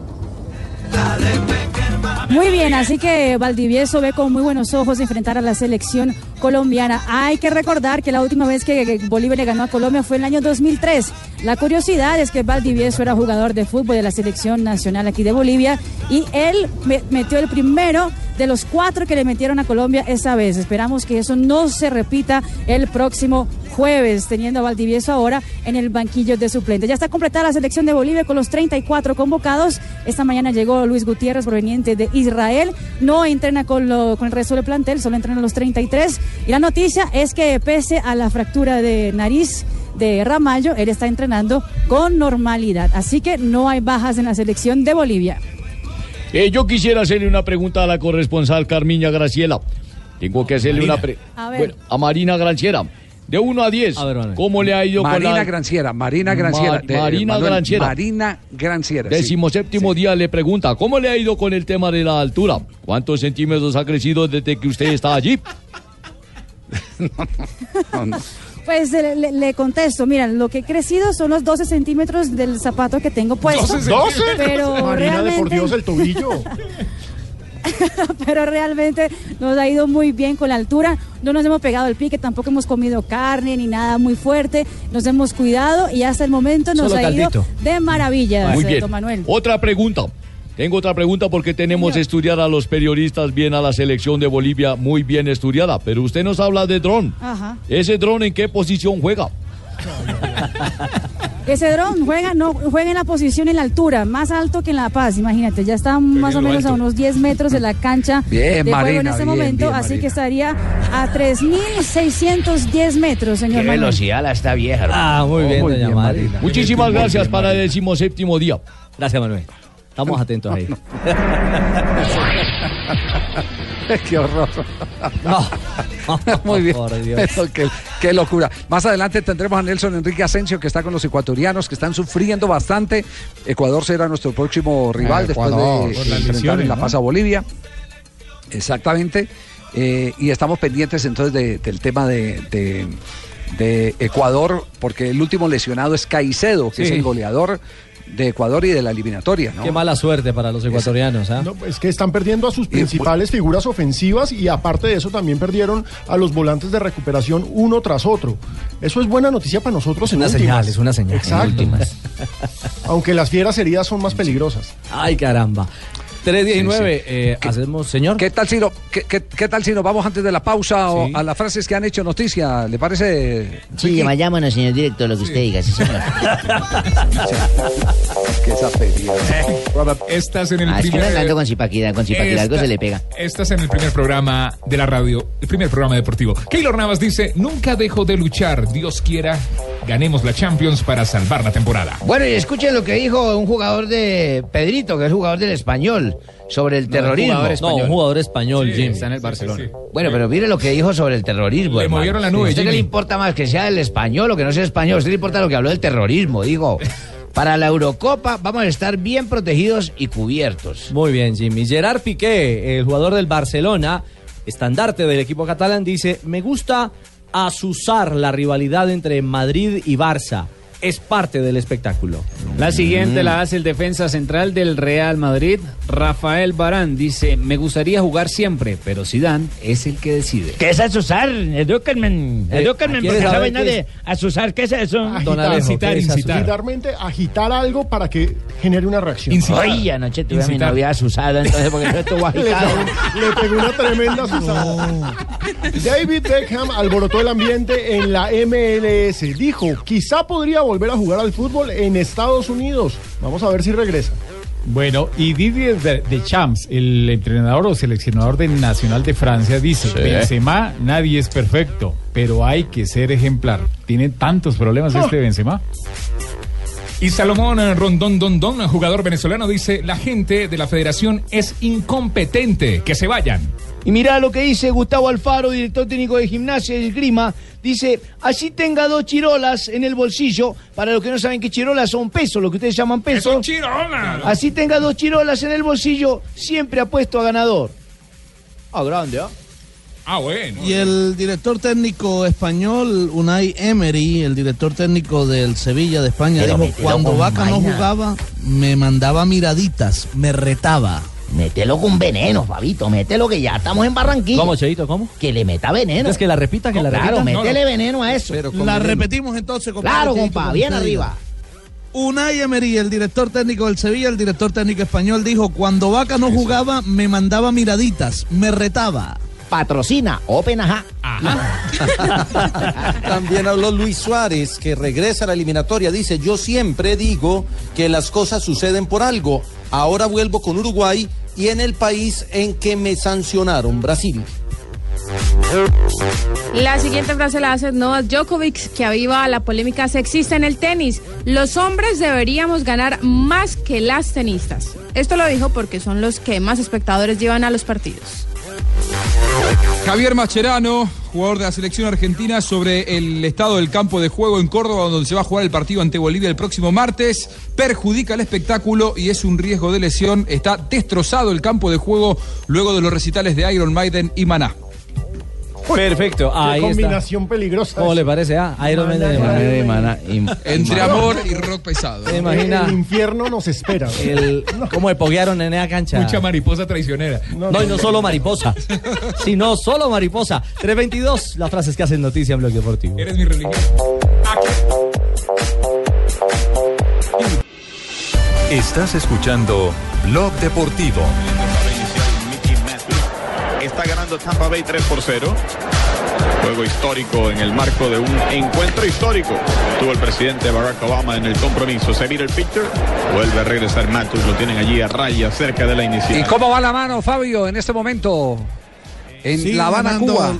Muy bien, así que Valdivieso ve con muy buenos ojos enfrentar a la selección colombiana. Hay que recordar que la última vez que Bolivia le ganó a Colombia fue en el año 2003. La curiosidad es que Valdivieso era jugador de fútbol de la selección nacional aquí de Bolivia y él me- metió el primero de los cuatro que le metieron a Colombia esa vez. Esperamos que eso no se repita el próximo jueves, teniendo a Valdivieso ahora en el banquillo de suplentes. Ya está completada la selección de Bolivia con los 34 convocados. Esta mañana llegó Luis Gutiérrez, proveniente de Israel. No entrena con, lo- con el resto del plantel, solo entrena los 33. Y la noticia es que pese a la fractura de nariz de Ramallo, él está entrenando con normalidad. Así que no hay bajas en la selección de Bolivia. Eh, yo quisiera hacerle una pregunta a la corresponsal Carmiña Graciela. Tengo que hacerle Marina. una pre- A ver. bueno, a Marina Granciera. De 1 a 10, ¿cómo le ha ido con Marina la... Granciera, Marina Granciera. Ma- de- Marina Manuel, Granciera. Marina Granciera. sí. Décimo séptimo día le pregunta, ¿cómo le ha ido con el tema de la altura? ¿Cuántos centímetros ha crecido desde que usted está allí? Pues le, le- le contesto, mira, lo que he crecido son los 12 centímetros del zapato que tengo puesto. ¿12? Pero Marina, de por realmente, Dios, el tobillo. pero realmente nos ha ido muy bien con la altura. No nos hemos pegado el pique, tampoco hemos comido carne ni nada muy fuerte. Nos hemos cuidado y hasta el momento nos Solo ha ido de maravilla, Muy bien. don Manuel. Otra pregunta. Tengo otra pregunta porque tenemos que estudiar a los periodistas bien a la selección de Bolivia, muy bien estudiada. Pero usted nos habla de dron. Ajá. ¿Ese dron en qué posición juega? Ese dron juega, no, juega en la posición en la altura, más alto que en La Paz, imagínate, ya está más o menos a unos 10 metros de la cancha Bien, de juego en este bien, momento, bien, así Marina. que estaría a 3.610 metros, señor Qué Manuel. velocidad la está vieja. Ah, muy bien, muy doña bien, Mari. Marina. Muchísimas gracias para el decimo séptimo día. Gracias, Manuel. Estamos atentos ahí. qué horror. Muy bien. Por Dios. Pero qué, qué locura. Más adelante tendremos a Nelson Enrique Asensio que está con los ecuatorianos que están sufriendo bastante. Ecuador será nuestro próximo rival Ah, después Ecuador. de enfrentar lesiones, en La ¿no? Paz a Bolivia. Exactamente. Eh, y estamos pendientes entonces de- del tema de, de- de Ecuador, porque el último lesionado es Caicedo, que es el goleador de Ecuador y de la eliminatoria. ¿no? Qué mala suerte para los ecuatorianos, ¿ah? No, es que están perdiendo a sus principales figuras ofensivas y aparte de eso también perdieron a los volantes de recuperación uno tras otro. Eso es buena noticia para nosotros Es en una últimas. señal, es una señal. Exacto. Aunque las fieras heridas son más peligrosas. Ay, caramba. 319, Sí, sí. eh, hacemos, señor. ¿Qué tal si no, qué, qué- qué tal si nos vamos antes de la pausa o a las frases que han hecho noticia? ¿Le parece? Sí, vayámonos, señor director, lo que usted diga, sí, señor. que esa Estás en el Ah, es que primer... no hablando con Zipaquirá, con Zipaquirá algo se le pega. Estás en el primer programa de la radio, el primer programa deportivo. Keylor Navas dice, nunca dejo de luchar, Dios quiera, ganemos la Champions para salvar la temporada. Bueno, y escuchen lo que dijo un jugador de Pedrito, que es jugador del español, sobre el terrorismo. No, un jugador español, Jim. Está en el Barcelona. Bueno, pero mire lo que dijo sobre el terrorismo. Le hermano. movieron la nube, ¿A usted qué le importa más que sea el español o que no sea español? ¿A usted le importa lo que habló del terrorismo? Digo, para la Eurocopa vamos a estar bien protegidos y cubiertos. Muy bien, Jimmy. Gerard Piqué, el jugador del Barcelona, estandarte del equipo catalán, dice, me gusta asusar la rivalidad entre Madrid y Barça. Es parte del espectáculo. La siguiente Mm. la hace el defensa central del Real Madrid, Rafael Barán. Dice, me gustaría jugar siempre, pero Zidane es el que decide. ¿Qué es asusar? Edúquenme, Eh, edúquenme, ¿quieres porque esa vaina qué de es? asusar, ¿qué es eso? Agitar, Literalmente agitar algo para que genere una reacción. Oye, anoche tuve a mi novia asusada, entonces porque Le agitada. pegó, le pegó una tremenda asusada. David Beckham alborotó el ambiente en la MLS. Dijo, quizá podría volver a jugar al fútbol en Estados Unidos. Vamos a ver si regresa. Bueno, y Didier de- Deschamps, el entrenador o seleccionador del Nacional de Francia, dice, Sí. Benzema, nadie es perfecto, pero hay que ser ejemplar. Tiene tantos problemas este Benzema. Y Salomón Rondón Dondón, jugador venezolano, dice, la gente de la federación es incompetente, que se vayan. Y mirá lo que dice Gustavo Alfaro, director técnico de gimnasia y esgrima. Dice, así tenga dos chirolas en el bolsillo. Para los que no saben que chirolas son pesos, lo que ustedes llaman pesos. Son chirolas. Así tenga dos chirolas en el bolsillo, siempre apuesto a ganador. Ah, grande, ¿ah? Ah, bueno. Y el director técnico español, Unai Emery, el director técnico del Sevilla de España, Pero dijo, cuando Vaca no vaina". jugaba, me mandaba miraditas, me retaba. Mételo con veneno, Fabito, mételo que ya estamos en Barranquilla. ¿Cómo, Cheito? ¿Cómo? Que le meta veneno. ¿Quieres que la repita? Que la Claro, repita? métele veneno a eso. La repetimos entonces, compadre. Claro, compa, bien arriba. Unai Emery, el director técnico del Sevilla, el director técnico español, dijo, cuando Vaca no jugaba, me mandaba miraditas, me retaba. Patrocina, Open Ajá. También habló Luis Suárez, que regresa a la eliminatoria. Dice, yo siempre digo que las cosas suceden por algo. Ahora vuelvo con Uruguay y en el país en que me sancionaron, Brasil. La siguiente frase la hace Novak Djokovic, que aviva la polémica sexista en el tenis. Los hombres deberíamos ganar más que las tenistas. Esto lo dijo porque son los que más espectadores llevan a los partidos. Javier Mascherano, jugador de la selección argentina, sobre el estado del campo de juego en Córdoba, donde se va a jugar el partido ante Bolivia el próximo martes. Perjudica el espectáculo y es un riesgo de lesión. Está destrozado el campo de juego luego de los recitales de Iron Maiden y Maná. Perfecto, Qué ahí está. combinación peligrosa. ¿Cómo le parece? Ah, Iron Man de Maná. Entre amor y rock pesado. ¿Se imagina? El infierno nos espera. El, ¿Cómo le poguearon en esa cancha? Mucha mariposa traicionera. No, y no solo mariposa, sino solo mariposa. 322, las frases que hacen noticia en Bloque Deportivo. Eres mi religión. Estás escuchando Blog Deportivo. Está ganando Tampa Bay 3 por 0. Juego histórico en el marco de un encuentro histórico. Tuvo el presidente Barack Obama en el compromiso. Se mira el picture. Vuelve a regresar Matus. Lo tienen allí a raya cerca de la inicial. ¿Y cómo va la mano, Fabio, en este momento? En La Habana, Cuba.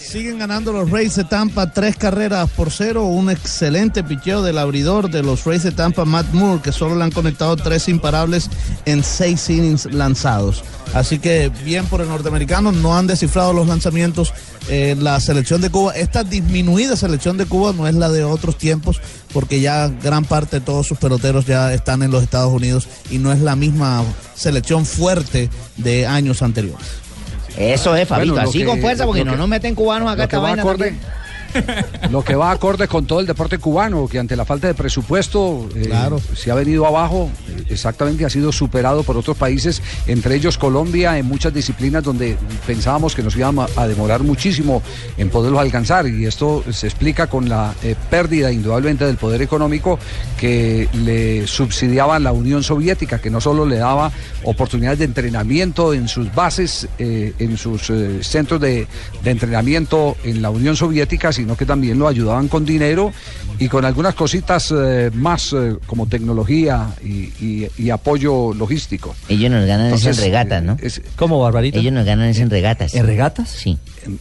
Siguen ganando los Rays de Tampa tres carreras por cero. Un excelente picheo del abridor de los Rays de Tampa, Matt Moore, que solo le han conectado tres imparables en seis innings lanzados. Así que bien por el norteamericano, no han descifrado los lanzamientos. Eh, la selección de Cuba, esta disminuida selección de Cuba no es la de otros tiempos, porque ya gran parte de todos sus peloteros ya están en los Estados Unidos y no es la misma selección fuerte de años anteriores. Eso es, Fabito, Bueno, así que- con fuerza, porque no nos meten cubanos acá lo esta va vaina acorde- también. Lo que va acorde con todo el deporte cubano, que ante la falta de presupuesto eh, se ha venido abajo, eh, exactamente ha sido superado por otros países, entre ellos Colombia, en muchas disciplinas donde pensábamos que nos íbamos a demorar muchísimo en poderlos alcanzar. Y esto se explica con la eh, pérdida indudablemente del poder económico que le subsidiaba la Unión Soviética, que no solo le daba oportunidades de entrenamiento en sus bases, eh, en sus centros de, de entrenamiento en la Unión Soviética, sino que también lo ayudaban con dinero y con algunas cositas eh, más eh, como tecnología y, y- y apoyo logístico. Ellos nos ganan es en Entonces, regatas, ¿no? ¿Cómo, Barbarita? Ellos nos ganan es en regatas. ¿En regatas? Sí.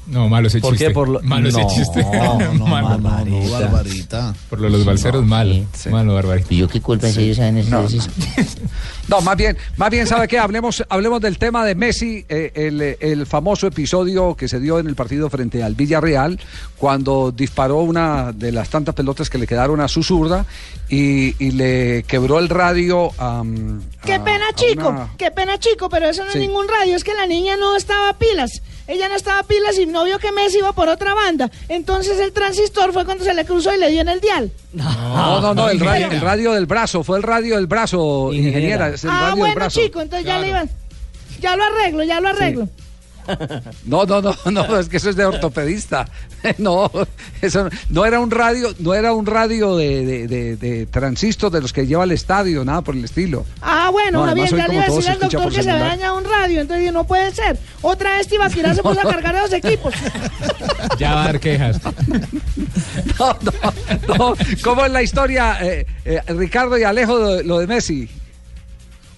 No, malo ese ¿Por chiste. qué? Por lo- Malo ese No, chiste. no, malo. Barbarita. Por lo de los balseros, malo. Malo, Barbarita. ¿Y yo qué culpa si ellos saben eso? No? No, más bien, más bien, ¿sabe qué? Hablemos, hablemos del tema de Messi, eh, el, el famoso episodio que se dio en el partido frente al Villarreal, cuando disparó una de las tantas pelotas que le quedaron a su zurda y, y le quebró el radio a, Qué a- pena, a chico. una- Qué pena, chico, pero eso no Sí. es ningún radio. Es que la niña no estaba a pilas. Ella no estaba a pilas y no vio que Messi iba por otra banda. Entonces el transistor fue cuando se le cruzó y le dio en el dial. No, no, no, el radio, el radio del brazo, fue el radio del brazo, ingeniera, es el ah, radio del bueno, brazo. chico, entonces ya le iban. Ya lo arreglo, ya lo arreglo. No, no, no, no, es que eso es de ortopedista. No, eso no, no era un radio, no era un radio de, de, de- de transistor de los que lleva al estadio, nada por el estilo. Ah, bueno, No, bien, ya le iba a decir al doctor que se dañado un radio. Entonces no puede ser. Otra vez Tibaquirá se puso a cargar a los equipos. Ya va a dar quejas. No, no, no. ¿Cómo es la historia, eh, eh, Ricardo y Alejo, de- lo de Messi?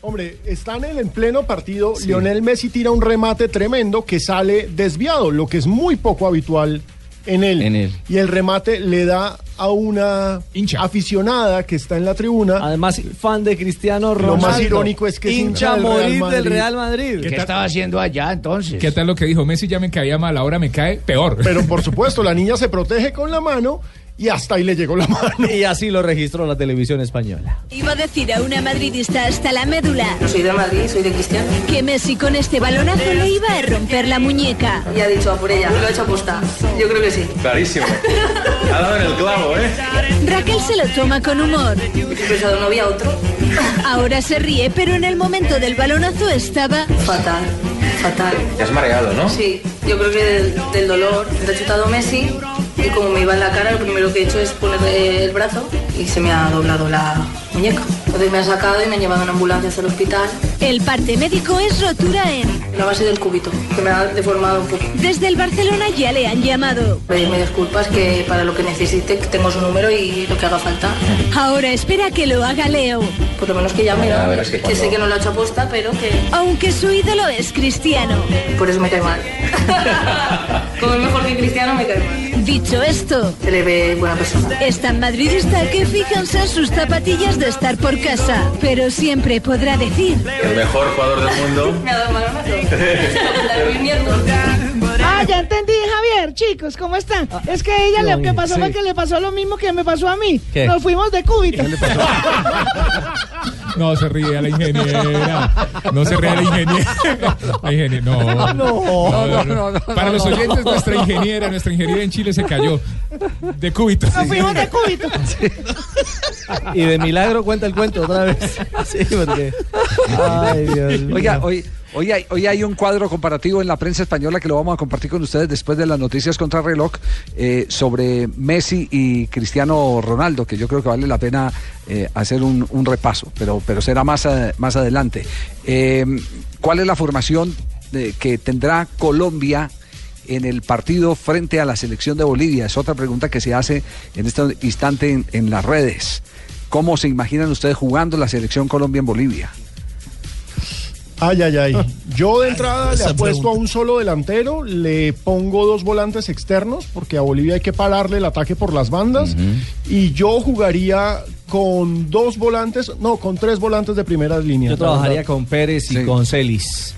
Hombre, están en el pleno partido. Lionel Messi tira un remate tremendo que sale desviado, lo que es muy poco habitual en él. Y el remate le da a una aficionada que está en la tribuna. Además, fan de Cristiano Lo Ronaldo. más irónico es que es hincha hincha Real morir del. Real Madrid. ¿Qué tal- haciendo allá entonces? ¿Qué tal lo que dijo Messi? Ya me caía mal, ahora me cae peor. Pero por supuesto, la niña se protege con la mano y hasta ahí le llegó la mano. Y así lo registró la televisión española. Iba a decir a una madridista hasta la médula. No soy de Madrid, soy de Cristiano. Que Messi con este balonazo le iba a romper la muñeca. Y ha dicho a por ella, lo ha hecho aposta. Yo creo que sí. Clarísimo. Ha dado en el clavo, ¿eh? Raquel se lo toma con humor. He pensado, no había otro. Ahora se ríe, pero en el momento del balonazo estaba... Fatal, fatal. Te has mareado, ¿no? Sí, yo creo que del, del dolor. Me ha chutado Messi y como me iba en la cara, lo primero que he hecho es poner el brazo y se me ha doblado la muñeca. Entonces me han sacado y me han llevado en ambulancia hasta el hospital. El parte médico es rotura en. La base del cúbito, que me ha deformado un poco. Desde el Barcelona ya le han llamado. Pedirme disculpas que para lo que necesite tengo su número y lo que haga falta. Ahora espera que lo haga Leo. Por lo menos que llame, ¿no? Que que sé que no lo ha hecho aposta, pero que Aunque su ídolo es cristiano. por eso me cae mal. Como es mejor que cristiano, me cae mal. Dicho esto, Se le ve buena persona. es tan madridista que fíjense en sus zapatillas de estar por casa. Pero siempre podrá decir. El mejor jugador del mundo. Me ha dado. Ah, ya entendí, Javier. Chicos, ¿cómo están? es que ella lo que pasó fue que le pasó lo mismo que me pasó a mí. ¿Qué? Nos fuimos de cúbito. No se ríe a la ingeniera. No se ríe a la ingeniera. La ingeniera- no. No, no, no, Para no, los no. oyentes, nuestra ingeniera, nuestra ingeniera en Chile se cayó de cúbito. Nos fuimos de cúbito. Y de milagro cuenta el cuento otra vez. Sí, porque. Ay, Dios mío. Oiga, hoy, hoy, hay, hoy hay un cuadro comparativo en la prensa española que lo vamos a compartir con ustedes después de las noticias contra reloj eh, sobre Messi y Cristiano Ronaldo, que yo creo que vale la pena eh, hacer un, repaso, pero, pero será más, a- más adelante. Eh, ¿Cuál es la formación que tendrá Colombia? en el partido frente a la selección de Bolivia? Es otra pregunta que se hace en este instante en, en las redes. ¿Cómo se imaginan ustedes jugando la selección Colombia en Bolivia? Ay, ay, ay. Yo de entrada le apuesto pregunta. a un solo delantero, le pongo dos volantes externos, porque a Bolivia hay que pararle el ataque por las bandas, y yo jugaría con dos volantes, no, con tres volantes de primera línea. Yo trabajaría con Pérez y con Celis.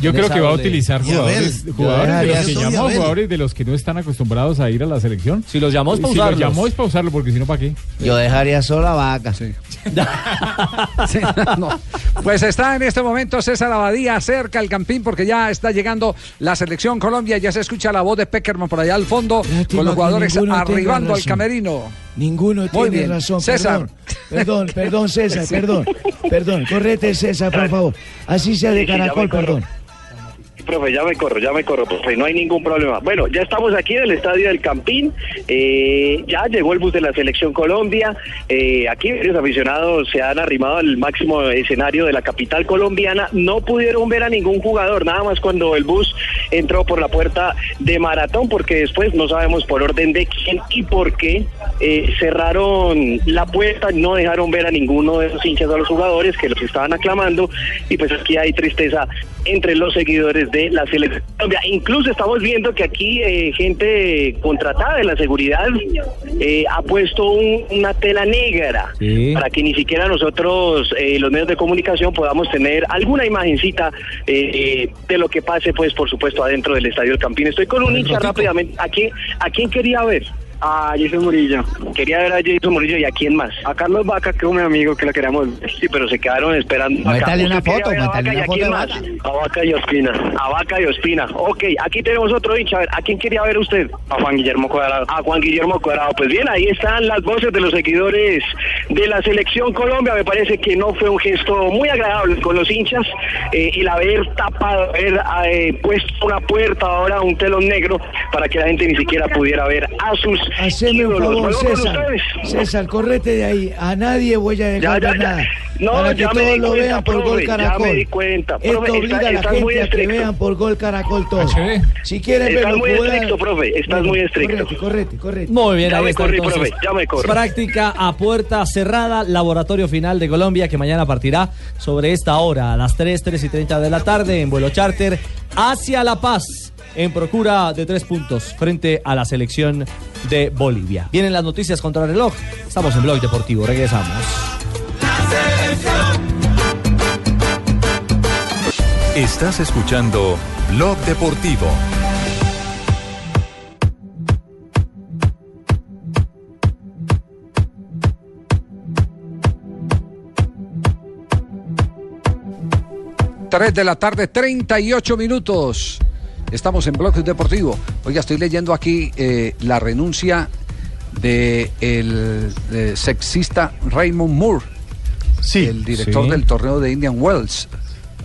Yo creo que va a utilizar jugadores, jugadores de los que eso. llamó, Y Abel. jugadores de los que no están acostumbrados a ir a la selección. Si los llamó es para Si los llamó es para usarlo, porque si no, ¿para qué? Yo dejaría sola vaca. Sí, no. Pues está en este momento César Abadía cerca al campín porque ya está llegando la selección Colombia. Ya se escucha la voz de Peckerman por allá al fondo Lástima con los jugadores arribando al camerino. Ninguno Muy tiene bien. razón. César. Perdón, perdón, perdón, César, perdón. Perdón, correte, César, por favor. Así sea de caracol, perdón. Profe, ya me corro, ya me corro, profe, no hay ningún problema. Bueno, ya estamos aquí en el estadio del Campín, eh, ya llegó el bus de la Selección Colombia, eh, aquí varios aficionados se han arrimado al máximo escenario de la capital colombiana, no pudieron ver a ningún jugador, nada más cuando el bus entró por la puerta de Maratón, porque después no sabemos por orden de quién y por qué eh, cerraron la puerta, no dejaron ver a ninguno de esos hinchas a los jugadores que los estaban aclamando, y pues aquí hay tristeza entre los seguidores de la selección Colombia. Incluso estamos viendo que aquí eh, gente contratada de la seguridad eh, ha puesto un- una tela negra Sí. para que ni siquiera nosotros, eh, los medios de comunicación, podamos tener alguna imagencita eh, eh, de lo que pase, pues por supuesto, adentro del Estadio del Campín. Estoy con un hincha rápidamente. ¿A quién, ¿A quién quería ver? A Jason Murillo. Quería ver a Jason Murillo y a quién más. A Carlos Vaca, que es mi amigo que la queríamos ver. Sí, pero se quedaron esperando. acá. Muéstrale una ¿Usted quería foto, y una foto más? A Vaca y Ospina. A Vaca y Ospina. Ok, aquí tenemos otro hincha. A ver, ¿a quién quería ver usted? A Juan Guillermo Cuadrado. A Juan Guillermo Cuadrado. Pues bien, ahí están las voces de los seguidores de la selección Colombia. Me parece que no fue un gesto muy agradable con los hinchas. eh, el haber tapado, haber eh, puesto una puerta ahora, un telón negro, para que la gente ni siquiera pudiera ver a sus Haceme un favor, César. César, correte de ahí. A nadie voy a dejar Ya, ya, nada. No, para que todos lo vean por Gol ya Caracol. me di cuenta. Esto Profe, obliga está- a la estás muy gente a que vean por Gol Caracol todo. Si quieren Estás verlo muy jugar- estricto, profe, estás muy estricto. Correte, correte, correte. Muy bien, Ya ahí me está corrí, entonces. profe, ya me corro. Práctica a puerta cerrada, laboratorio final de Colombia, que mañana partirá sobre esta hora, a las 3, 3 y 30 de la tarde, en vuelo charter, hacia La Paz, en procura de tres puntos frente a la selección de Bolivia. Vienen las noticias contra el reloj. Estamos en Blog Deportivo, regresamos. Estás escuchando Blog Deportivo. Tres de la tarde, 38 minutos. Estamos en Bloque Deportivo. Oiga, estoy leyendo aquí eh, la renuncia de el sexista Raymond Moore, el director sí. del torneo de Indian Wells.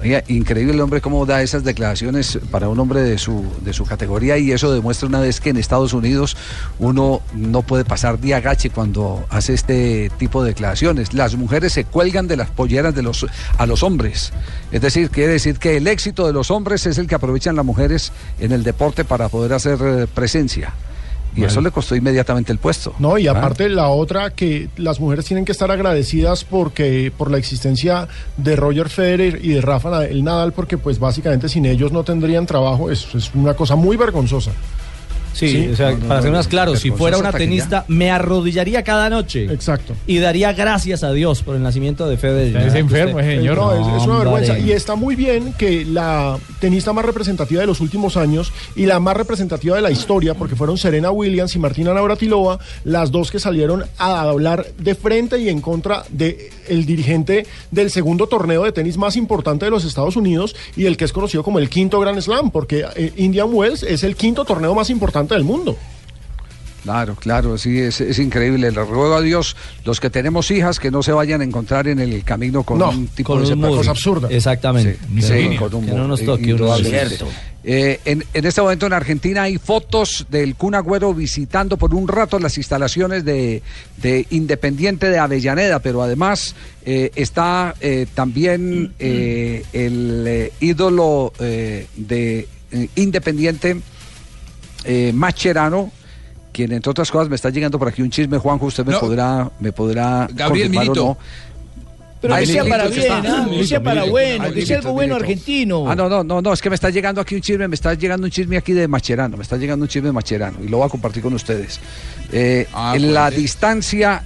Oiga, increíble el hombre cómo da esas declaraciones para un hombre de su, de su categoría y eso demuestra una vez que en Estados Unidos uno no puede pasar día gache cuando hace este tipo de declaraciones. Las mujeres se cuelgan de las polleras de los, a los hombres. Es decir, quiere decir que el éxito de los hombres es el que aprovechan las mujeres en el deporte para poder hacer eh, presencia. Y eso le costó inmediatamente el puesto. No, y Ah. aparte la otra que las mujeres tienen que estar agradecidas porque por la existencia de Roger Federer y de Rafa Nadal, porque pues básicamente sin ellos no tendrían trabajo, es una cosa muy vergonzosa. Sí, o sea, para ser más claro, si fuera una tenista, me arrodillaría cada noche. Exacto. Y daría gracias a Dios por el nacimiento de Federer. Es enfermo ese señor. No, es, es una vergüenza. Y está muy bien que la tenista más representativa de los últimos años y la más representativa de la historia, porque fueron Serena Williams y Martina Navratilova, las dos que salieron a hablar de frente y en contra de el dirigente del segundo torneo de tenis más importante de los Estados Unidos y el que es conocido como el quinto Grand Slam, porque eh, Indian Wells es el quinto torneo más importante del mundo. Claro, claro, sí, es, es increíble. Le ruego a Dios, los que tenemos hijas, que no se vayan a encontrar en el camino con No, un tipo con de un cosa absurda. Exactamente. Sí, sí, con un que no nos toque uno indudablemente. cierto. Eh, en, en este momento en Argentina hay fotos del Kun Agüero visitando por un rato las instalaciones de, de Independiente de Avellaneda, pero además eh, está eh, también el ídolo de Independiente, Mascherano, quien entre otras cosas me está llegando por aquí un chisme, Juanjo, usted me No. podrá, me podrá Gabriel confirmar Milito. o no. Pero que sea para bien. ¿ah? que sea para bueno, que sea algo bueno argentino. Ah, no, no, no, no, es que me está llegando aquí un chisme, me está llegando un chisme aquí de Macherano, me está llegando un chisme de Macherano y lo voy a compartir con ustedes. Eh, Ah, en la distancia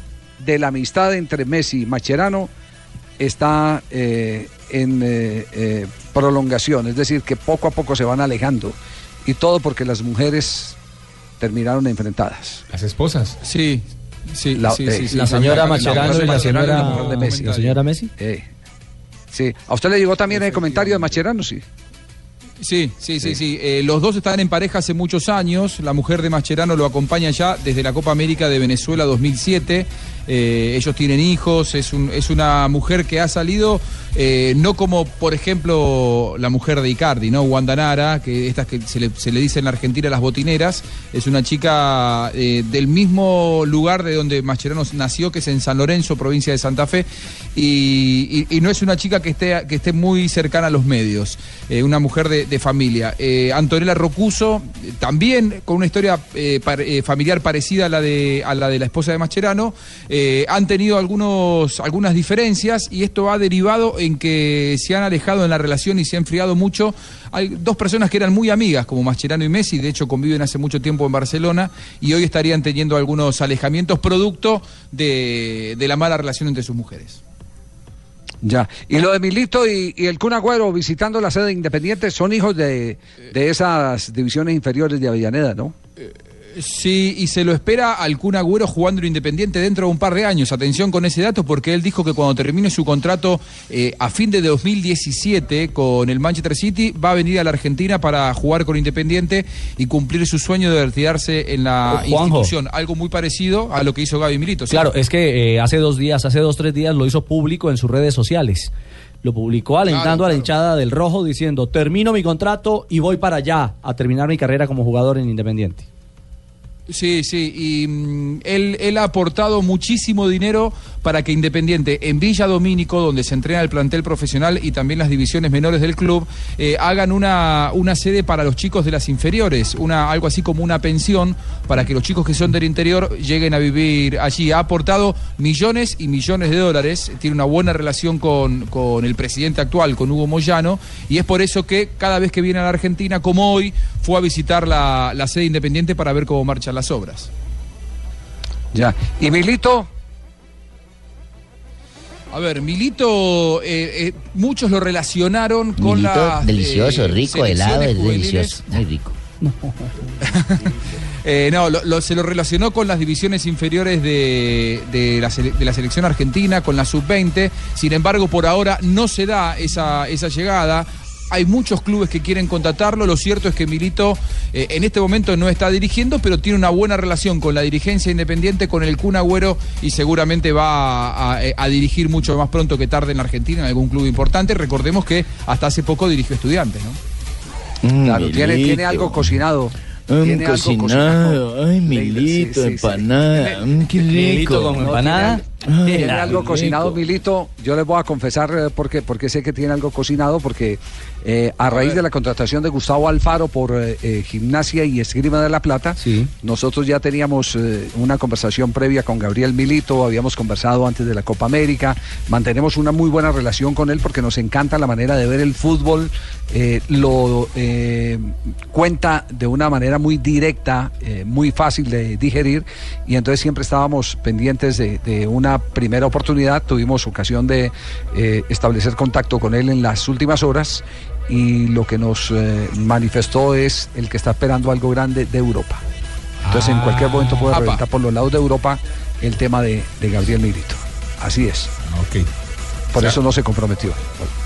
de la amistad entre Messi y Macherano está eh, en eh, eh, prolongación, es decir, que poco a poco se van alejando y todo porque las mujeres terminaron enfrentadas. Las esposas. Sí, sí, La, sí, eh, sí, sí. La señora Mascherano y la señora, la mujer de Messi. la señora Messi. Eh, sí, ¿a usted le llegó también el comentario de Macherano? Sí. Sí, sí, sí, sí. Eh, los dos están en pareja hace muchos años. La mujer de Mascherano lo acompaña ya desde la Copa América de Venezuela 2007. Eh, ellos tienen hijos. Es, un- es una mujer que ha salido eh, no como, por ejemplo, la mujer de Icardi, ¿no? Wanda Nara, que estas que se le, se dice en la Argentina las botineras. Es una chica eh, del mismo lugar de donde Mascherano nació, que es en San Lorenzo, provincia de Santa Fe. Y, no es una chica que esté, que esté muy cercana a los medios. Una mujer de, familia. Antonella Rocuso, también con una historia familiar parecida a la, de, a la de la esposa de Mascherano, eh, han tenido algunos, algunas diferencias y esto ha derivado en que se han alejado en la relación y se ha enfriado mucho. Hay dos personas que eran muy amigas, como Mascherano y Messi, de hecho conviven hace mucho tiempo en Barcelona y hoy estarían teniendo algunos alejamientos producto de, de la mala relación entre sus mujeres. Ya. Y lo de Milito y, y el Kun Agüero visitando la sede independiente son hijos de, de esas divisiones inferiores de Avellaneda, ¿no? Sí, y se lo espera al Kun Agüero jugando en Independiente dentro de un par de años. Atención con ese dato porque él dijo que cuando termine su contrato eh, a fin de 2017 con el Manchester City va a venir a la Argentina para jugar con Independiente y cumplir su sueño de retirarse en la Oh, institución. Algo muy parecido a lo que hizo Gaby Milito. ¿sí? Claro, es que eh, hace dos días, hace dos, tres días lo hizo público en sus redes sociales. Lo publicó alentando a la hinchada del rojo diciendo, termino mi contrato y voy para allá a terminar mi carrera como jugador en Independiente. Sí, sí, y mm, él, él ha aportado muchísimo dinero para que Independiente en Villa Domínico, donde se entrena el plantel profesional y también las divisiones menores del club, eh, hagan una, una sede para los chicos de las inferiores, una, algo así como una pensión para que los chicos que son del interior lleguen a vivir allí. Ha aportado millones y millones de dólares, tiene una buena relación con, con el presidente actual, con Hugo Moyano, y es por eso que cada vez que viene a la Argentina, como hoy, fue a visitar la, la sede independiente para ver cómo marchan las obras. Ya. ¿Y Milito? A ver, Milito, eh, eh, muchos lo relacionaron con Milito, la. delicioso, rico, helado, es delicioso, muy rico. Eh, no, lo- lo- se lo relacionó con las divisiones inferiores de, de la, sele- de la selección argentina, con la sub-20. Sin embargo, por ahora no se da esa, esa llegada. Hay muchos clubes que quieren contratarlo. Lo cierto es que Milito eh, en este momento no está dirigiendo, pero tiene una buena relación con la dirigencia independiente, con el Kun Agüero y seguramente va a, a- a dirigir mucho más pronto que tarde en Argentina en algún club importante. Recordemos que hasta hace poco dirigió estudiantes, ¿no? Claro, tiene, tiene algo cocinado. Tiene algo cocinado. Ay, Milito, empanada. mm, qué Milito rico. con empanada. Tiene algo cocinado, Milito. Yo les voy a confesar eh, porque, porque sé que tiene algo cocinado, porque eh, a raíz de la contratación de Gustavo Alfaro por eh, eh, Gimnasia y Esgrima de la Plata, nosotros ya teníamos eh, una conversación previa con Gabriel Milito, habíamos conversado antes de la Copa América, mantenemos una muy buena relación con él porque nos encanta la manera de ver el fútbol, lo cuenta de una manera muy directa, muy fácil de digerir y entonces siempre estábamos pendientes de, de una primera oportunidad, tuvimos ocasión de establecer contacto con él en las últimas horas y lo que nos eh, manifestó es el que está esperando algo grande de Europa. Entonces en cualquier momento puede reventar por los lados de Europa el tema de, de Gabriel Milito. Así es. Por eso no se comprometió.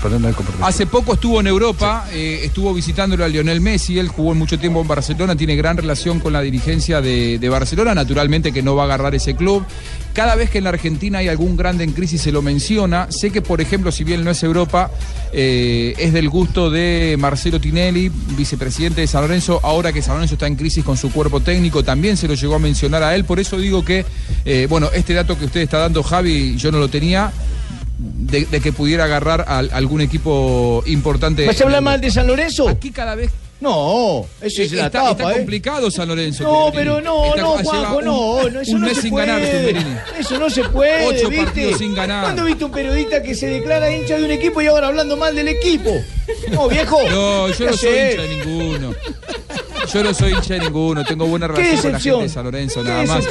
Por eso no se comprometió. Hace poco estuvo en Europa, eh, estuvo visitándolo a Lionel Messi, él jugó mucho tiempo en Barcelona, tiene gran relación con la dirigencia de, de Barcelona, naturalmente que no va a agarrar ese club. Cada vez que en la Argentina hay algún grande en crisis se lo menciona. Sé que, por ejemplo, si bien no es Europa, eh, es del gusto de Marcelo Tinelli, vicepresidente de San Lorenzo, ahora que San Lorenzo está en crisis con su cuerpo técnico, también se lo llegó a mencionar a él. Por eso digo que, eh, bueno, este dato que usted está dando, Javi, yo no lo tenía. De, de que pudiera agarrar a, algún equipo importante. ¿Vas a hablar mal de San Lorenzo? Aquí cada vez. No, eso es la está, tapa, está ¿eh? complicado San Lorenzo. No, pero no, Está- no, Juanjo, un- no, no, eso un no mes se sin puede. ganar. Eso no se puede, Ocho ¿viste? partidos sin ganar. ¿Cuándo viste un periodista que se declara hincha de un equipo y ahora hablando mal del equipo? No, viejo. No, yo ¿Qué no soy hincha de ninguno. Yo no soy hincha de ninguno, tengo buena ¿Qué relación con la gente de San Lorenzo, ¿Qué nada más.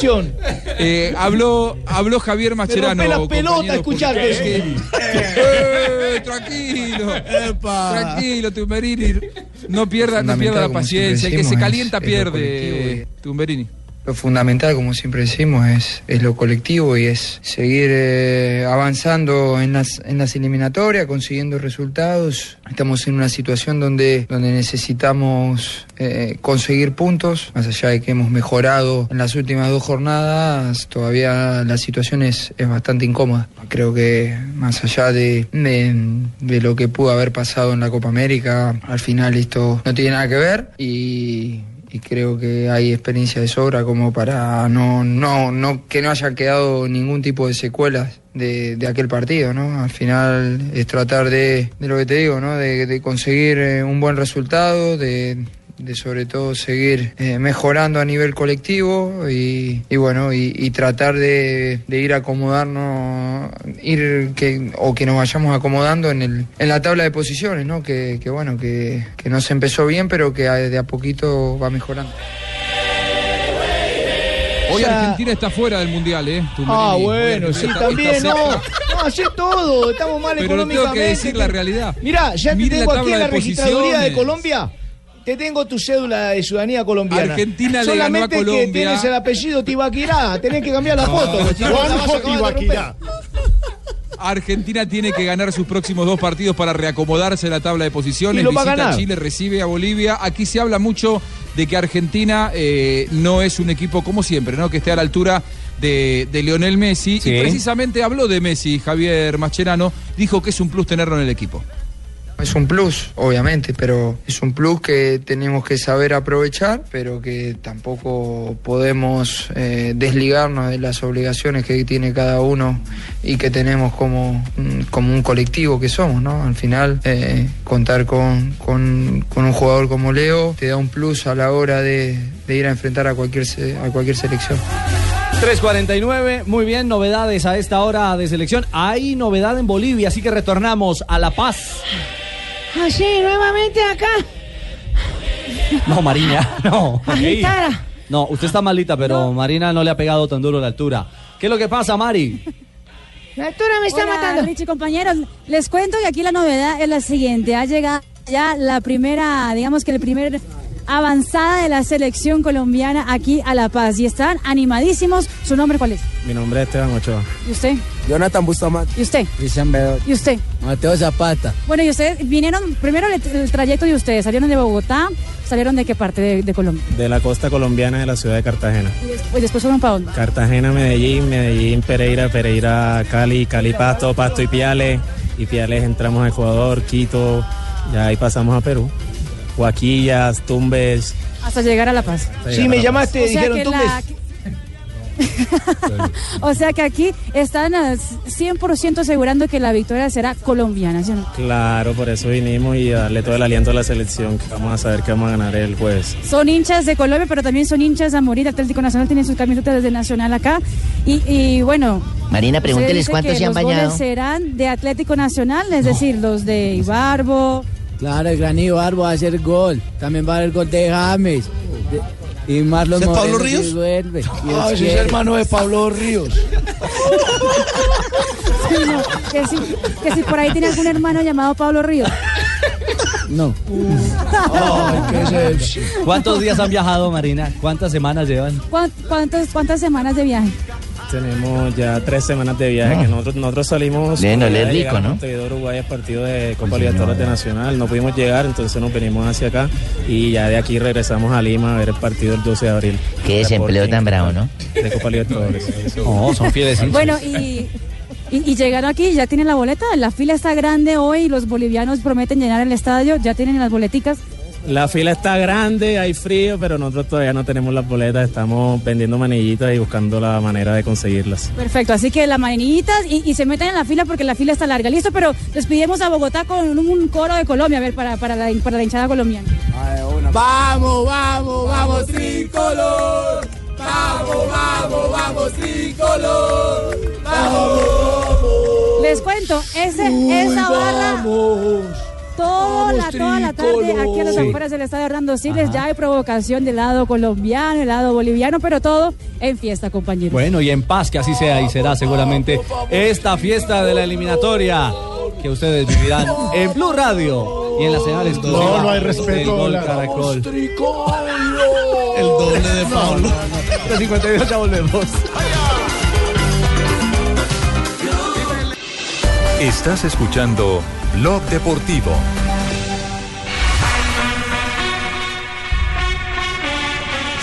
Eh, habló, habló Javier Mascherano. rompe la pelota escucharte eso. Eh, tranquilo, tranquilo, Tumberini. No pierda, no pierda la paciencia, el que se calienta pierde, Tumberini. Lo fundamental, como siempre decimos, es, es lo colectivo y es seguir eh, avanzando en las, en las eliminatorias, consiguiendo resultados. Estamos en una situación donde, donde necesitamos eh, conseguir puntos, más allá de que hemos mejorado en las últimas dos jornadas, todavía la situación es, es bastante incómoda. Creo que más allá de, de, de lo que pudo haber pasado en la Copa América, al final esto no tiene nada que ver y y creo que hay experiencia de sobra como para no, no, no que no haya quedado ningún tipo de secuelas de, de aquel partido, ¿no? Al final es tratar de, de lo que te digo, ¿no? De, conseguir eh, un buen resultado, de, de sobre todo seguir eh, mejorando a nivel colectivo y, y bueno, y, y tratar de, de ir acomodarnos, ir que, o que nos vayamos acomodando en, el, en la tabla de posiciones, ¿no? Que, que bueno, que, que no se empezó bien, pero que a- de a poquito va mejorando. Hoy Argentina está fuera del Mundial, ¿eh? Tumberini. Ah, bueno, sí, está- también, está no. No, hace todo, estamos mal Pero tengo económicamente. que decir la realidad. Mirá, ya te Mire la tengo aquí en la de registraduría de. Colombia. Te tengo tu cédula de ciudadanía colombiana. Argentina le Solamente ganó a que Colombia. tienes el apellido Tibaquirá. Tenés que cambiar la No, foto. a Juanjo romper. Argentina tiene que ganar sus próximos dos partidos para reacomodarse en la tabla de posiciones. Y lo va a Visita ganar. Chile, recibe a Bolivia. Aquí se habla mucho de que Argentina eh, no es un equipo como siempre, ¿no? Que esté a la altura de, de Lionel Messi. Sí. Y precisamente habló de Messi, Javier Mascherano, dijo que es un plus tenerlo en el equipo. Es un plus, obviamente, pero es un plus que tenemos que saber aprovechar, pero que tampoco podemos eh, desligarnos de las obligaciones que tiene cada uno y que tenemos como, un- como un colectivo que somos, ¿no? Al final, eh, contar con, con- un jugador como Leo te da un plus a la hora de, de ir a enfrentar a cualquier, a cualquier selección. 3.49, muy bien, novedades a esta hora de selección. Hay novedad en Bolivia, así que retornamos a La Paz. Así, nuevamente acá. No, Marina, no. No, usted está malita, pero Marina no le ha pegado tan duro la altura. ¿Qué es lo que pasa, Mari? La altura me está Hola, matando. Richie, compañeros, les cuento que aquí la novedad es la siguiente. Ha llegado ya la primera, digamos que el primer avanzada de la selección colombiana aquí a La Paz y están animadísimos. ¿Su nombre cuál es? Mi nombre es Esteban Ochoa. ¿Y usted? Jonathan Bustamante. ¿Y usted? Cristian Bedor. ¿Y usted? Mateo Zapata. Bueno, y ustedes vinieron, primero el, el trayecto de ustedes, salieron de Bogotá, salieron de qué parte de, de Colombia. De la costa colombiana de la ciudad de Cartagena. Y después, después fueron para dónde? Cartagena, Medellín, Medellín, Pereira, Pereira, Cali, Cali, Pasto, Pasto y Piales. Y Piales entramos a Ecuador, Quito, ya ahí pasamos a Perú. Huaquillas, Tumbes. Hasta llegar a La Paz. Sí, me llamaste, O sea dijeron que Tumbes. la- o sea que aquí están ah, 100% asegurando que la victoria será colombiana, ¿sí o no? Claro, por eso vinimos y a darle todo el aliento a la selección, que vamos a saber que vamos a ganar el jueves. Son hinchas de Colombia, pero también son hinchas a morir. Atlético Nacional tiene sus camisetas desde Nacional acá. Y, y bueno. Marina, pregúnteles cuántos se han los bañado. serán de Atlético Nacional, es decir, los de Ibarbo. Claro, el gran Ibarbo va a hacer gol. También va a haber gol de James. De- y Marlon ¿Ese es Pablo Ríos? si vuelve. Ah, ese es hermano de Pablo Ríos. Sí, no, que, si, que si por ahí tiene algún hermano llamado Pablo Ríos. No. ¿Cuántos días han viajado, Marina? ¿Cuántas semanas llevan? ¿Cuán- ¿Cuántas, ¿Cuántas semanas de viaje? Tenemos ya tres semanas de viaje, No. que nosotros, nosotros salimos... Bien, no le rico, ¿no? Montevideo, Uruguay, a partido de Copa Pues, Libertadores de. Nacional. No pudimos llegar, entonces nos venimos hacia acá y ya de aquí regresamos a Lima a ver el partido el 12 de abril. Qué desempleo tan bravo, ¿no? De Copa Libertadores. No, son fieles. Bueno, y, y, y llegaron aquí, ya tienen la boleta. La fila está grande hoy. Los bolivianos prometen llenar el estadio. Ya tienen las boleticas. La fila está grande, hay frío, pero nosotros todavía no tenemos las boletas, estamos vendiendo manillitas y buscando la manera de conseguirlas. Perfecto, así que las maninitas y, y se metan en la fila porque la fila está larga. Listo, pero despidimos a Bogotá con un, un coro de Colombia, a ver, para, para, la, para la hinchada colombiana. Vamos, vamos, vamos, tricolor. Vamos, vamos, vamos, tricolor. Vamos. Les cuento, ese, esa barra toda la, toda la tarde aquí a las Sí. afueras del estadio Hernando Siles ya hay provocación del lado colombiano, del lado boliviano, pero todo en fiesta, compañeros. Bueno, y en paz que así sea y será seguramente esta fiesta de la eliminatoria que ustedes vivirán en Blue Radio y en la señal exclusiva. No, no hay respeto. Gol la- Caracol. El doble de Pablo. 52 ya volvemos. Estás escuchando Blog Deportivo.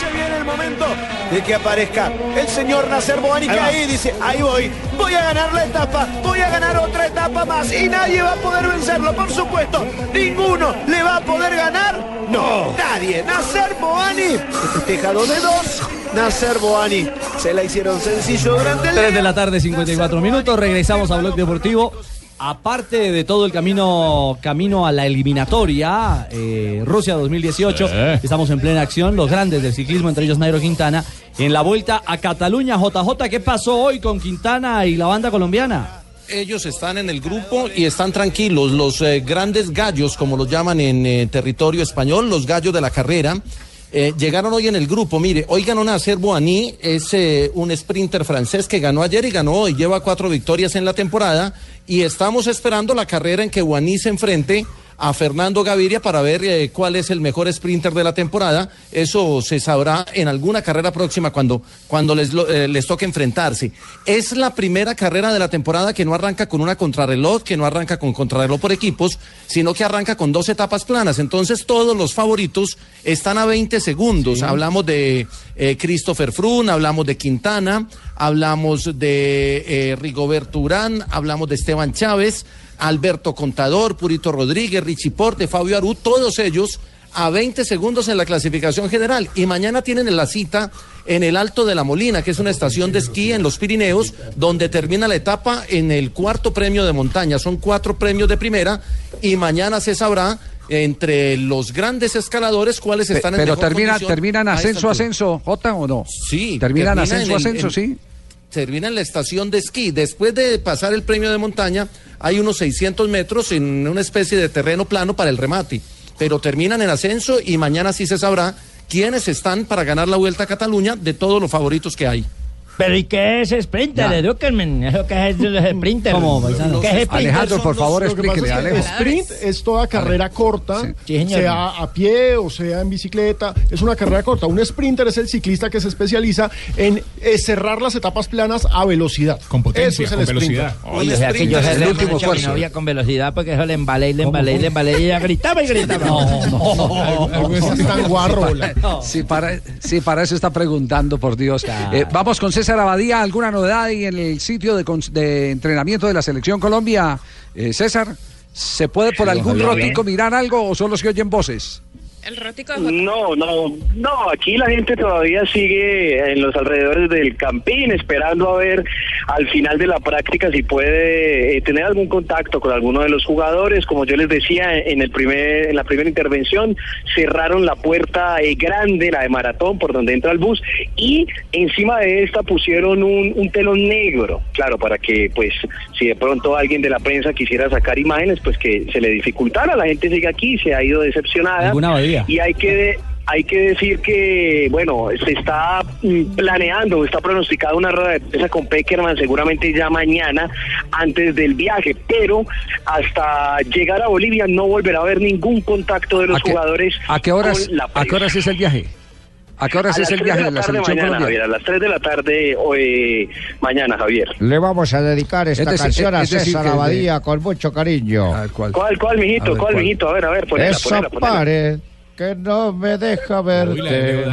Se viene el momento de que aparezca el señor Nacer Boani, que Ahí dice, ahí voy, voy a ganar la etapa, voy a ganar otra etapa más y nadie va a poder vencerlo, por supuesto, ninguno le va a poder ganar, no, nadie, Nacer Boani, festeja dos de dos, Nacer Boani, se la hicieron sencillo durante el 3 de la tarde, 54 minutos. Regresamos a Blog Deportivo. Aparte de todo el camino, camino a la eliminatoria, eh, Rusia 2018, estamos en plena acción, los grandes del ciclismo, entre ellos Nairo Quintana, en la vuelta a Cataluña. JJ, ¿qué pasó hoy con Quintana y la banda colombiana? Ellos están en el grupo y están tranquilos. Los eh, grandes gallos, como los llaman en eh, territorio español, los gallos de la carrera, eh, llegaron hoy en el grupo. Mire, hoy ganó Nacer Boani, es eh, un sprinter francés que ganó ayer y ganó hoy. Lleva cuatro victorias en la temporada y estamos esperando la carrera en que Boani se enfrente a Fernando Gaviria para ver eh, cuál es el mejor sprinter de la temporada. Eso se sabrá en alguna carrera próxima cuando, cuando les, lo- eh, les toque enfrentarse. Es la primera carrera de la temporada que no arranca con una contrarreloj, que no arranca con contrarreloj por equipos, sino que arranca con dos etapas planas. Entonces todos los favoritos están a 20 segundos. Hablamos de eh, Christopher Froome, hablamos de Quintana, hablamos de Rigoberto Urán, hablamos de Esteban Chávez. Alberto Contador, Purito Rodríguez, Richie Porte, Fabio Aru, todos ellos a 20 segundos en la clasificación general. Y mañana tienen la cita en el Alto de la Molina, que es una estación de esquí en los Pirineos, donde termina la etapa en el cuarto premio de montaña. Son cuatro premios de primera y mañana se sabrá entre los grandes escaladores cuáles están en Pero mejor termina, terminan ascenso, ascenso, J o no? Sí. Terminan termina ascenso, en el- ascenso, en- sí. Termina en la estación de esquí. Después de pasar el premio de montaña, hay unos 600 metros en una especie de terreno plano para el remate. Pero terminan en ascenso y mañana sí se sabrá quiénes están para ganar la Vuelta a Cataluña de todos los favoritos que hay. Pero ¿y qué es Sprinter? Edúquenme. ¿Eso qué es el Sprinter? ¿Cómo, paisano? ¿Qué es Sprinter? Alejandro, por favor, Lo que pasa explíquele, es que Alejo. sprint es toda carrera corta, señor. sea a pie o sea en bicicleta, es una carrera corta. Un sprinter es el ciclista que se especializa en eh, cerrar las etapas planas a velocidad. Con potencia, Eso es el con sprinter. velocidad. Oye, o sea que yo El último esfuerzo. novia con velocidad porque eso le embalé y le embalé y le embalé y ella gritaba y gritaba. No seas tan guarro. Sí, para, sí, para eso está preguntando, por Dios. Eh, vamos con César Abadía. ¿Alguna novedad ahí en el sitio de, de entrenamiento de la Selección Colombia? Eh, César, ¿se puede por algún rotico mirar algo o solo se oyen voces? El rótico No, no, no, aquí la gente todavía sigue en los alrededores del campín esperando a ver al final de la práctica si puede eh, tener algún contacto con alguno de los jugadores. Como yo les decía en el primer en la primera intervención, cerraron la puerta eh, grande, la de maratón, por donde entra el bus y encima de esta pusieron un, un telón negro, claro, para que pues si de pronto alguien de la prensa quisiera sacar imágenes, pues que se le dificultara. La gente sigue aquí, se ha ido decepcionada. ¿Alguna abadía? Y hay que hay que decir que, bueno, se está mm, planeando, está pronosticada una rueda de prensa con Peckerman seguramente ya mañana antes del viaje, pero hasta llegar a Bolivia no volverá a haber ningún contacto de los ¿A qué- jugadores ¿A qué horas, con la ¿a qué horas es el viaje? ¿A qué horas A es el viaje de la tarde Selección mañana? Javier, a las 3 de la tarde eh, mañana, Javier. Le vamos a dedicar esta Es decir, canción a César que de- Abadía con mucho cariño. ¿Cuál? ¿Cuál, cuál, mijito? A ver, ¿Cuál, ¿cuál? mijito? A ver, a ver, ponela, Esa ponela, ponela. pared que no me deja verte.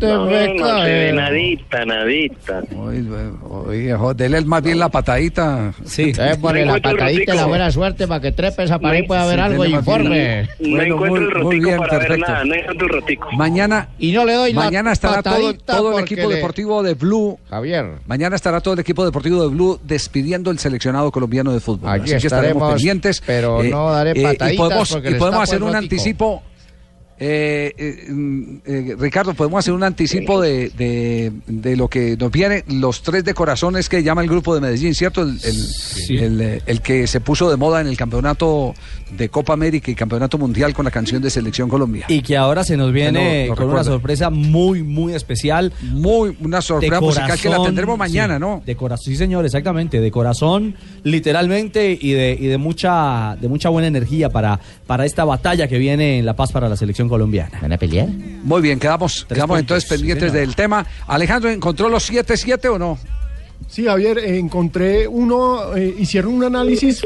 No, no se ve nadita, nadita. Oye, joder, dele más bien la patadita. Sí. Démosle la patadita y la buena suerte para que trepe esa pared y pueda ver Sí, algo informe. No Bueno, encuentro muy- el rotico bien, para ver nada, no encuentro el rotico. Mañana Y no le doy Mañana estará todo, todo el equipo le- deportivo de Blue. Javier. Mañana estará todo el equipo deportivo de Blue despidiendo el seleccionado colombiano de fútbol. Allí Así que estaremos pendientes. pero no daré y pataditas podemos, porque y podemos hacer un anticipo. Eh, eh, mm, eh, Ricardo, podemos hacer un anticipo de, de- de lo que nos viene, los tres de corazones que llama el grupo de Medellín, ¿cierto? El, el- el, eh, el que se puso de moda en el campeonato de Copa América y campeonato mundial con la canción de Selección Colombia. Y que ahora se nos viene con una sorpresa muy, muy especial. Muy, una sorpresa musical que la tendremos mañana, ¿no? De corazón, sí señor, exactamente, de corazón, literalmente, y de, y de mucha, de mucha buena energía para, para esta batalla que viene en La Paz para la selección colombiana. ¿Van a pelear? Muy bien, quedamos, quedamos puntos, entonces pendientes del tema. Alejandro, ¿encontró los 7-7 o no? Sí, Javier, eh, encontré uno, eh, hicieron un análisis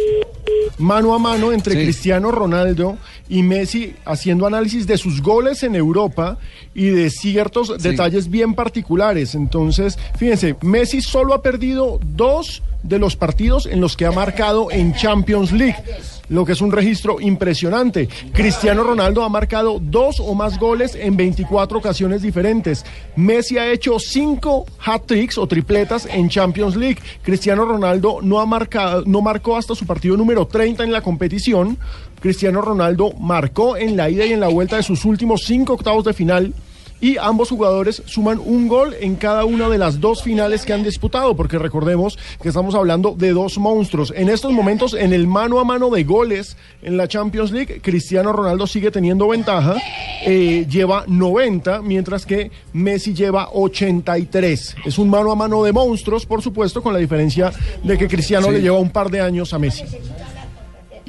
mano a mano entre Cristiano Ronaldo y Messi haciendo análisis de sus goles en Europa y de ciertos detalles bien particulares. Entonces, fíjense, Messi solo ha perdido dos de los partidos en los que ha marcado en Champions League, lo que es un registro impresionante. Cristiano Ronaldo ha marcado dos o más goles en 24 ocasiones diferentes. Messi ha hecho cinco hat-tricks o tripletas en Champions League. Cristiano Ronaldo no ha marcado, no marcó hasta su partido número 30 en la competición. Cristiano Ronaldo marcó en la ida y en la vuelta de sus últimos cinco octavos de final y ambos jugadores suman un gol en cada una de las dos finales que han disputado, porque recordemos que estamos hablando de dos monstruos. En estos momentos, en el mano a mano de goles en la Champions League, Cristiano Ronaldo sigue teniendo ventaja, eh, lleva 90, mientras que Messi lleva 83. Es un mano a mano de monstruos, por supuesto, con la diferencia de que Cristiano Sí. le lleva un par de años a Messi.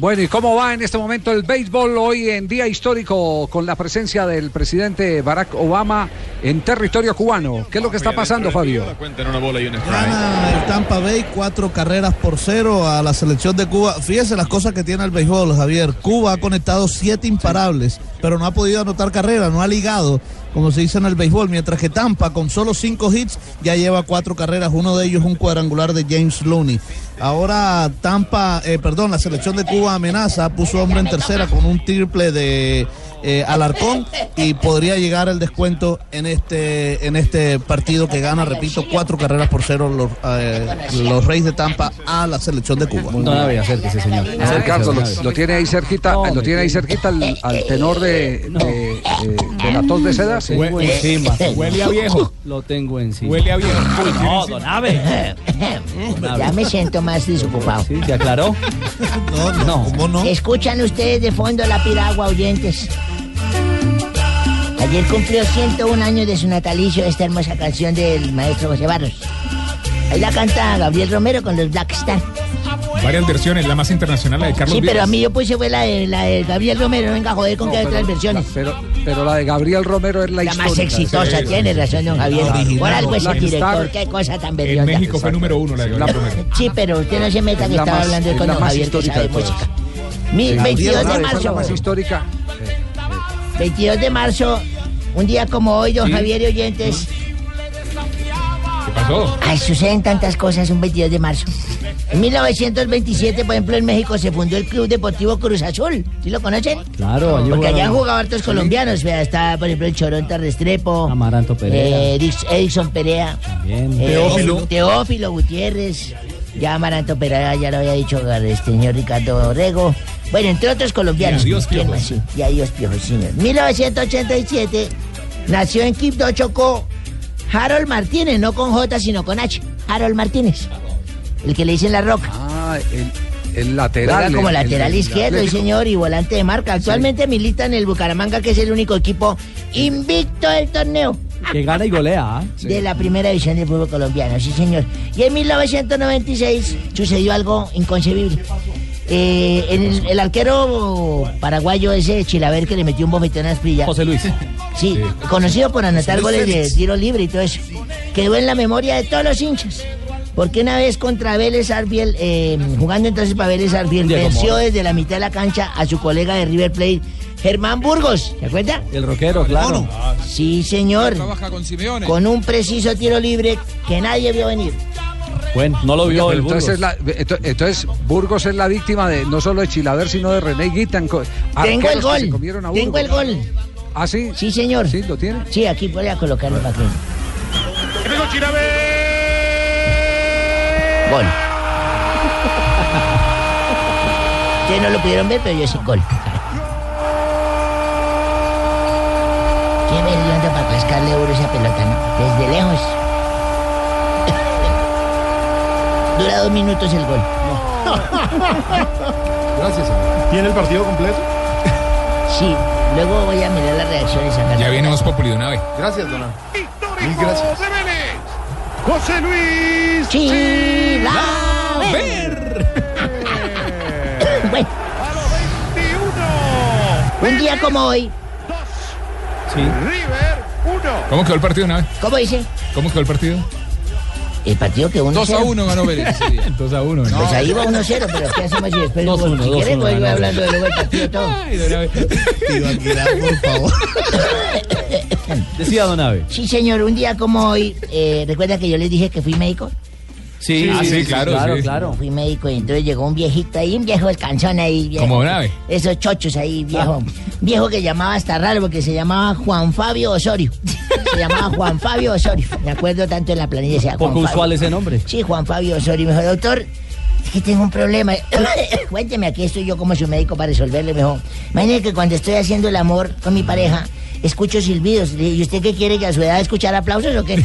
Bueno, ¿y cómo va en este momento el béisbol hoy en día histórico con la presencia del presidente Barack Obama en territorio cubano? ¿Qué es lo que está pasando, Fabio? Gana el Tampa Bay cuatro carreras por cero a la selección de Cuba. Fíjese las cosas que tiene el béisbol, Javier. Cuba ha conectado siete imparables, pero no ha podido anotar carrera, no ha ligado, como se dice en el béisbol. Mientras que Tampa, con solo cinco hits, ya lleva cuatro carreras. Uno de ellos un cuadrangular de James Looney. Ahora Tampa, eh, perdón, la selección de Cuba amenaza, puso hombre en tercera con un triple de eh, Alarcón y podría llegar el descuento en este en este partido que gana, repito, cuatro carreras por cero los, eh, los Reyes de Tampa a la selección de Cuba. Veía acérquese, señor. Ricardo, lo, lo tiene ahí cerquita, lo tiene ahí cerquita al, al tenor de, de, de- de la tos de seda. Lo tengo encima. Huele a viejo. Lo tengo encima. Huele a viejo. No, don Abe. Ya me siento más desocupado. ¿Sí? ¿Se aclaró? No, no, ¿cómo no? Escuchan ustedes de fondo la piragua, oyentes. Ayer cumplió 101 años de su natalicio esta hermosa canción del maestro José Barros. Ahí la canta Gabriel Romero con los Black Star. Varias versiones, la más internacional, la de Carlos Sí, pero Vives. a mí yo puse fue la de, la de Gabriel Romero, no venga a joder con que hay otras versiones. Pero, pero la de Gabriel Romero es la, La más exitosa, Sí. tiene razón, don Javier. Original, Por algo es el director, Star. qué cosa tan En berrionda. México fue número uno la de Gabriel Romero. Sí, pero usted no se meta que estaba más- hablando es con don Javier que sabe de música. Mi- Sí, 22 de marzo. más histórica. 22 de marzo, un día como hoy, don Sí. Javier y oyentes. ¿Qué pasó? Ay, suceden tantas cosas un 22 de marzo. En 1927, por ejemplo, en México se fundó el Club Deportivo Cruz Azul. ¿Sí lo conocen? Claro, Porque allá han jugado hartos colombianos. Vea, está, por ejemplo, el Choronta Restrepo. Amaranto Perea. eh, Edison Perea. También. eh, Teófilo. Teófilo Gutiérrez. Ya Amaranto Perea, ya lo había dicho este señor Ricardo Rego. Bueno, entre otros colombianos. Y adiós, ¿Quién Piojos. Sí, Y adiós, Piojos, señor. 1987, nació en Quibdó, Chocó, Harold Martínez, no con J, sino con H. Harold Martínez. El que le dicen la roca. Ah, el, el lateral. Juega como el- lateral el- izquierdo, sí, Atlético. señor, y volante de marca. Actualmente milita en el Bucaramanga, que es el único equipo invicto del torneo. Que gana y golea. ¿ah? De la primera división del fútbol colombiano, sí señor. Y en 1996 sucedió algo inconcebible. Eh, el, el arquero paraguayo ese Chilaver que le metió un bofetón a Asprilla. José Luis. Sí, conocido por anotar goles de tiro libre y todo eso. Quedó en la memoria de todos los hinchas. Porque una vez contra Vélez Arfiel, eh, jugando entonces para Vélez Arfiel, Diego venció Mora. desde la mitad de la cancha a su colega de River Plate, Germán Burgos. ¿Se acuerda? El rockero, claro. Sí, señor. con Simeone. Con un preciso tiro libre que nadie vio venir. Bueno, no lo vio Pero el entonces, Burgos. es la- ento- entonces, Burgos es la víctima de no solo de Chilaver, sino de René Guitan. co- Tengo el gol. comieron a Tengo el gol. ¿Ah, sí? Sí, señor. ¿Sí, lo tiene? Sí, aquí voy a colocarlo para que. Gol. Ustedes no lo pudieron ver, pero yo sí gol. ¿Quién me dio para cascarle duro esa pelota, no? Desde lejos. Dura dos minutos el gol. Gracias. ¿Tiene el partido completo? Sí, luego voy a mirar las reacciones acá. Ya viene Voz Populi de una vez. Gracias, Dona. Mil gracias. José Luis Bueno. Un día como hoy, Sí. River 1. ¿Cómo quedó el partido de una vez? ¿cómo dice? ¿Cómo quedó el partido? El partido que uno 2 a 1 ganó Vélez ese día. 2 a 1. Pues ahí va 1-0, pero ¿qué hacemos si después? 2-1, si quieres, 2-1 voy ganó. hablando de luego el partido todo. por favor. Decía Don Ave. Sí, señor, un día como hoy, eh, ¿recuerda que yo les dije que fui médico? Sí, Ah, sí, claro, claro, sí. claro. Fui médico y entonces llegó un viejito ahí, un viejo canzón ahí. Viejo, Como Nave. Esos chochos ahí, viejo. Viejo que llamaba hasta raro porque se llamaba Juan Fabio Osorio. Llamaba Juan Fabio Osorio. Me acuerdo tanto en la planilla. decía Juan Poco Fabio. usual ese nombre. Sí, Juan Fabio Osorio. Me dijo, doctor, es que tengo un problema. Cuénteme, aquí estoy yo como su médico para resolverle. Me dijo, imagínese que cuando estoy haciendo el amor con mi pareja, escucho silbidos. ¿y usted qué quiere que a su edad escuchar aplausos o qué?